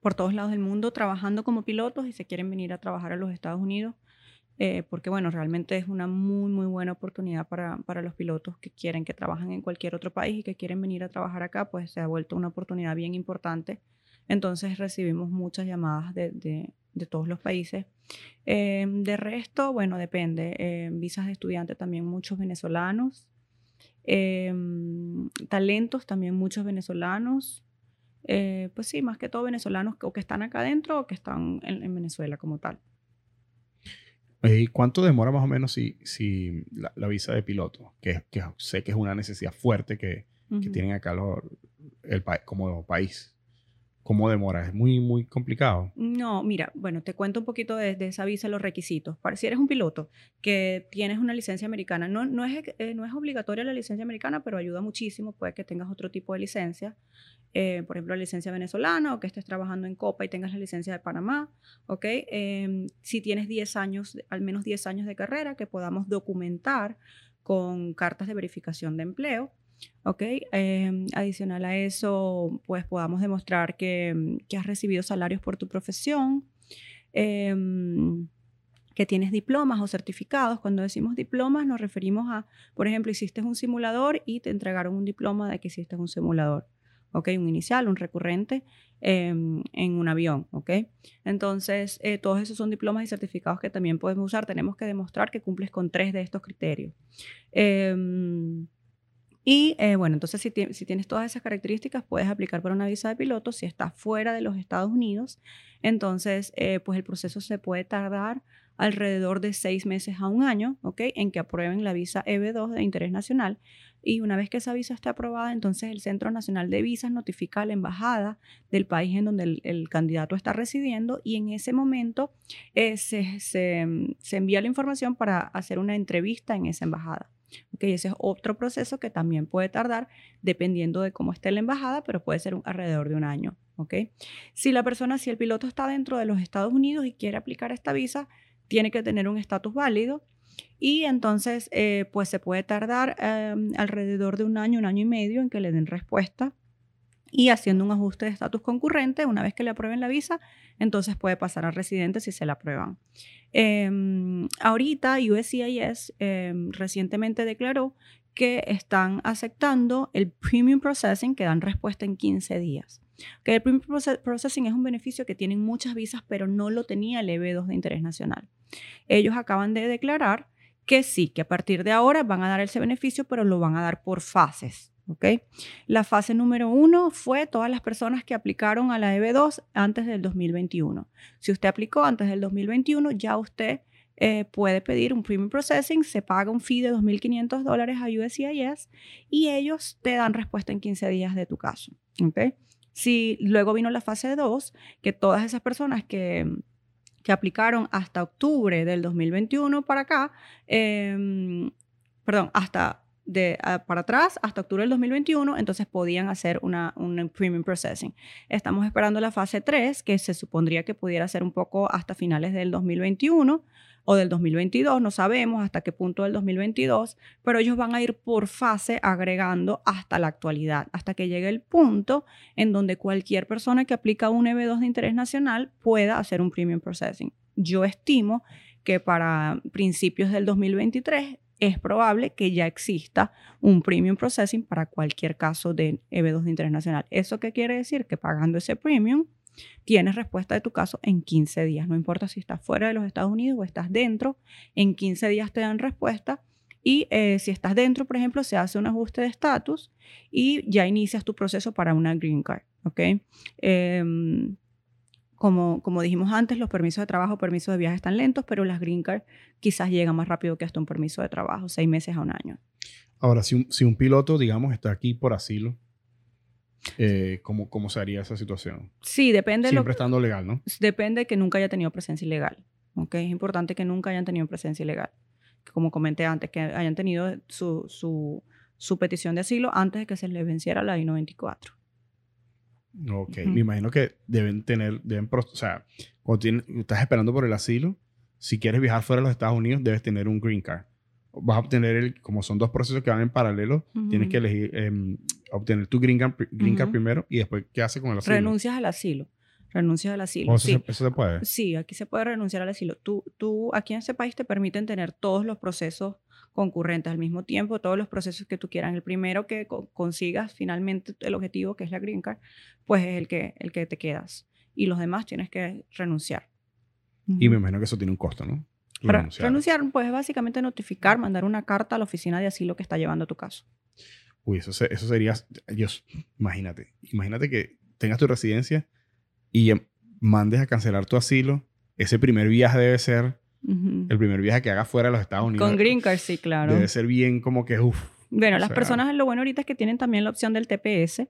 por todos lados del mundo trabajando como pilotos y se quieren venir a trabajar a los Estados Unidos eh, porque bueno, realmente es una muy, muy buena oportunidad para, para, los pilotos que quieren, que trabajan en cualquier otro país y que quieren venir a trabajar acá, pues se ha vuelto una oportunidad bien importante. Entonces recibimos muchas llamadas de, de, de todos los países. Eh, de resto, bueno, depende. Eh, visas de estudiante también muchos venezolanos. talentos también muchos venezolanos. pues sí, más que todo venezolanos o que están acá adentro o que están en Venezuela como tal. ¿Y cuánto demora más o menos si, si la, visa de piloto? Que, que, sé que es una necesidad fuerte que, que tienen acá los, el como país. ¿Cómo demora? ¿Es muy, muy complicado? No, mira, bueno, te cuento un poquito de, esa visa, los requisitos. Para, si eres un piloto que tienes una licencia americana, no, no, es, eh, no es obligatoria la licencia americana, pero ayuda muchísimo. Puede que tengas otro tipo de licencia, eh, por ejemplo, la licencia venezolana o que estés trabajando en Copa y tengas la licencia de Panamá, ¿ok? Em, si tienes 10 años, al menos 10 años de carrera, que podamos documentar con cartas de verificación de empleo. ¿Ok? Em, adicional a eso, pues podamos demostrar que, que has recibido salarios por tu profesión, em, que tienes diplomas o certificados. Cuando decimos diplomas nos referimos a, por ejemplo, hiciste un simulador y te entregaron un diploma de que hiciste un simulador. ¿ok? Un inicial, un recurrente em, en un avión, ¿ok? Entonces, eh, todos esos son diplomas y certificados que también podemos usar. Tenemos que demostrar que cumples con tres de estos criterios. Y eh, bueno, entonces si, tienes todas esas características, puedes aplicar para una visa de piloto. Si estás fuera de los Estados Unidos, entonces eh, pues el proceso se puede tardar alrededor de seis meses a un año, ¿ok? En que aprueben la visa EB2 de interés nacional. Y una vez que esa visa esté aprobada, entonces el Centro Nacional de Visas notifica a la embajada del país en donde el, candidato está residiendo y en ese momento eh, se, se envía la información para hacer una entrevista en esa embajada. Okay, ese es otro proceso que también puede tardar dependiendo de cómo esté la embajada, pero puede ser alrededor de un año. Okay. Si la persona, si el piloto está dentro de los Estados Unidos y quiere aplicar esta visa, tiene que tener un estatus válido y entonces eh, pues se puede tardar em, alrededor de un año, un año y medio en que le den respuesta y haciendo un ajuste de estatus concurrente, una vez que le aprueben la visa, entonces puede pasar a residente si se la aprueban. Em, ahorita USCIS em, recientemente declaró que están aceptando el Premium Processing, que dan respuesta en 15 días. Que el Premium Processing es un beneficio que tienen muchas visas, pero no lo tenía el EB2 de interés nacional. Ellos acaban de declarar que sí, que a partir de ahora van a dar ese beneficio, pero lo van a dar por fases. La fase número uno fue todas las personas que aplicaron a la EB2 antes del 2021. Si usted aplicó antes del 2021, ya usted eh, puede pedir un premium processing, se paga un fee de 2.500 dólares a USCIS y ellos te dan respuesta en 15 días de tu caso. Si luego vino la fase 2, que todas esas personas que, que aplicaron hasta octubre del 2021 para acá, em, perdón, hasta ah, para atrás hasta octubre del 2021, entonces podían hacer una, un premium processing. Estamos esperando la fase 3, que se supondría que pudiera ser un poco hasta finales del 2021 o del 2022, no sabemos hasta qué punto del 2022, pero ellos van a ir por fase agregando hasta la actualidad, hasta que llegue el punto en donde cualquier persona que aplica un EB2 de interés nacional pueda hacer un premium processing. Yo estimo que para principios del 2023 es probable que ya exista un premium processing para cualquier caso de EB2 de interés nacional. ¿Eso qué quiere decir? Que pagando ese premium tienes respuesta de tu caso en 15 días. No importa si estás fuera de los Estados Unidos o estás dentro, en 15 días te dan respuesta. Y eh, si estás dentro, por ejemplo, se hace un ajuste de estatus y ya inicias tu proceso para una green card. ¿ok? Em, como, como dijimos antes, los permisos de trabajo, permisos de viaje están lentos, pero las green card quizás llegan más rápido que hasta un permiso de trabajo, seis meses a un año. Ahora, si un, si un piloto, digamos, está aquí por asilo, eh, ¿cómo, ¿cómo, se haría esa situación? Sí, depende. Siempre estando legal, ¿no? Depende que nunca haya tenido presencia ilegal. ¿okay? Es importante que nunca hayan tenido presencia ilegal. Como comenté antes, que hayan tenido su, su, su petición de asilo antes de que se les venciera la I-94. Ok, me imagino que deben tener, deben, o sea, cuando estás esperando por el asilo, si quieres viajar fuera de los Estados Unidos, debes tener un green card. Vas a obtener, el, como son dos procesos que van en paralelo, tienes que elegir, em, obtener tu green card, green card primero y después, ¿qué hace con el asilo? Renuncias al asilo. Renuncias al asilo. Eso, sí. se, eso, se, puede? Sí, aquí se puede renunciar al asilo. Tú, tú, aquí en este país te permiten tener todos los procesos concurrentes al mismo tiempo, todos los procesos que tú quieras. El primero que consigas finalmente el objetivo, que es la green card, pues es el que, el que te quedas. Y los demás tienes que renunciar. Y me imagino que eso tiene un costo, ¿no? Renunciar. renunciar, pues es básicamente notificar, mandar una carta a la oficina de asilo que está llevando tu caso. Uy, eso, eso sería, Dios, imagínate, imagínate que tengas tu residencia y em, mandes a cancelar tu asilo. Ese primer viaje debe ser el primer viaje que haga fuera de los Estados Unidos. Con Green Card, sí, claro. Debe ser bien como que, uff. Bueno, las sea- personas, lo bueno ahorita es que tienen también la opción del TPS.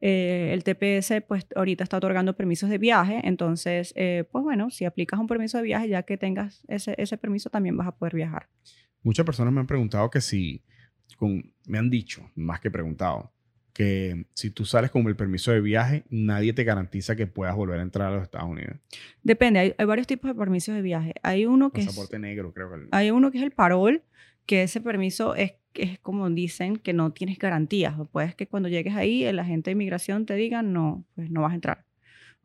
Eh, el TPS, pues ahorita está otorgando permisos de viaje. Entonces, eh, pues bueno, si aplicas un permiso de viaje, ya que tengas ese, ese permiso, también vas a poder viajar. Muchas personas me han preguntado que si, con, me han dicho, más que preguntado, que si tú sales con el permiso de viaje, nadie te garantiza que puedas volver a entrar a los Estados Unidos. Depende, hay, hay varios tipos de permisos de viaje. Hay uno que es, Pasaporte negro, creo que. el- hay uno que es el parol, que ese permiso es, es como dicen que no tienes garantías. O puedes que cuando llegues ahí, el agente de inmigración te diga, no, pues no vas a entrar.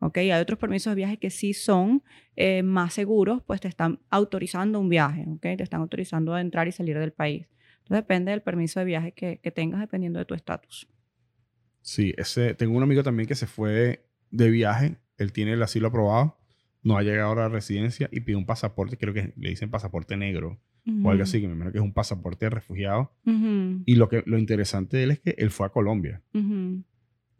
¿Ok? Hay otros permisos de viaje que sí son eh, más seguros, pues te están autorizando un viaje, ¿ok? Te están autorizando a entrar y salir del país. Entonces depende del permiso de viaje que, que tengas, dependiendo de tu estatus. Sí, ese, tengo un amigo también que se fue de viaje. Él tiene el asilo aprobado, no ha llegado a la residencia y pide un pasaporte, creo que le dicen pasaporte negro o algo así, que me imagino que es un pasaporte de refugiado. Y lo, que, lo interesante de él es que él fue a Colombia.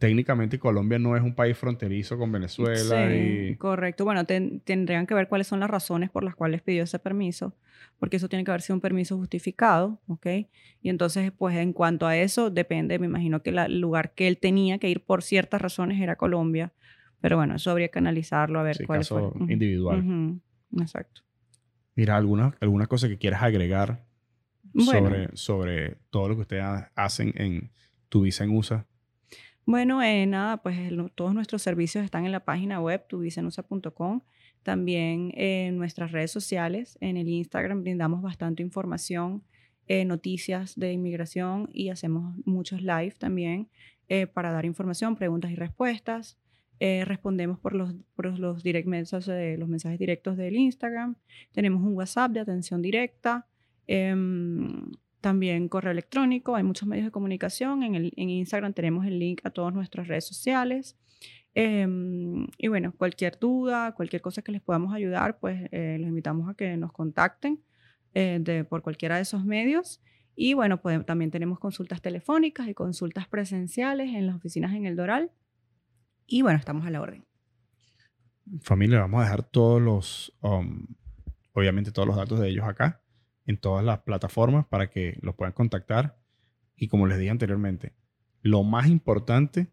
Técnicamente Colombia no es un país fronterizo con Venezuela Sí, y... correcto. Bueno, ten- tendrían que ver cuáles son las razones por las cuales pidió ese permiso, porque eso tiene que haber sido un permiso justificado, ¿ok? Y entonces, pues en cuanto a eso, depende, me imagino que la- el lugar que él tenía que ir por ciertas razones era Colombia, pero bueno, eso habría que analizarlo a ver Sí, cuáles caso. Ujú, individual. ujú, Exacto. Mira, ¿alguna, alguna cosa que quieras agregar Bueno. sobre, sobre todo lo que ustedes ha- hacen en tu visa en USA? Bueno, eh, nada, pues todos nuestros servicios están en la página web tuvisenusa.com. También eh, en nuestras redes sociales, en el Instagram brindamos bastante información, eh, noticias de inmigración y hacemos muchos live también eh, para dar información, preguntas y respuestas. Eh, respondemos por los, por los, direct messages, eh, los mensajes directos del Instagram. Tenemos un WhatsApp de atención directa. Em, también correo electrónico, hay muchos medios de comunicación. En, el, en Instagram tenemos el link a todas nuestras redes sociales. Em, y bueno, cualquier duda, cualquier cosa que les podamos ayudar, pues eh, los invitamos a que nos contacten eh, de, por cualquiera de esos medios. Y bueno, pues, también tenemos consultas telefónicas y consultas presenciales en las oficinas en el Doral. Y bueno, estamos a la orden. Familia, vamos a dejar todos los, um, obviamente todos los datos de ellos acá, en todas las plataformas para que los puedan contactar. Y como les dije anteriormente, lo más importante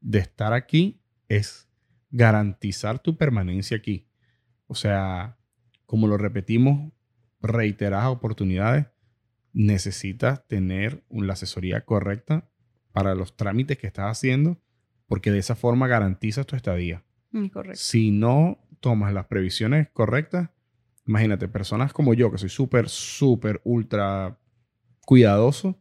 de estar aquí es garantizar tu permanencia aquí. O sea, como lo repetimos reiteradas oportunidades, necesitas tener la asesoría correcta para los trámites que estás haciendo, porque de esa forma garantizas tu estadía. Mm, Correcto. Si no tomas las previsiones correctas, imagínate, personas como yo, que soy súper, súper, ultra cuidadoso,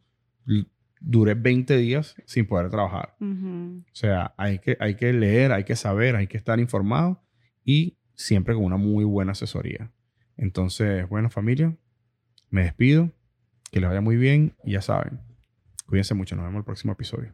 duré 20 días sin poder trabajar. O sea, hay que, hay que leer, hay que saber, hay que estar informado y siempre con una muy buena asesoría. Entonces, bueno, familia, me despido. Que les vaya muy bien y ya saben, cuídense mucho. Nos vemos en el próximo episodio.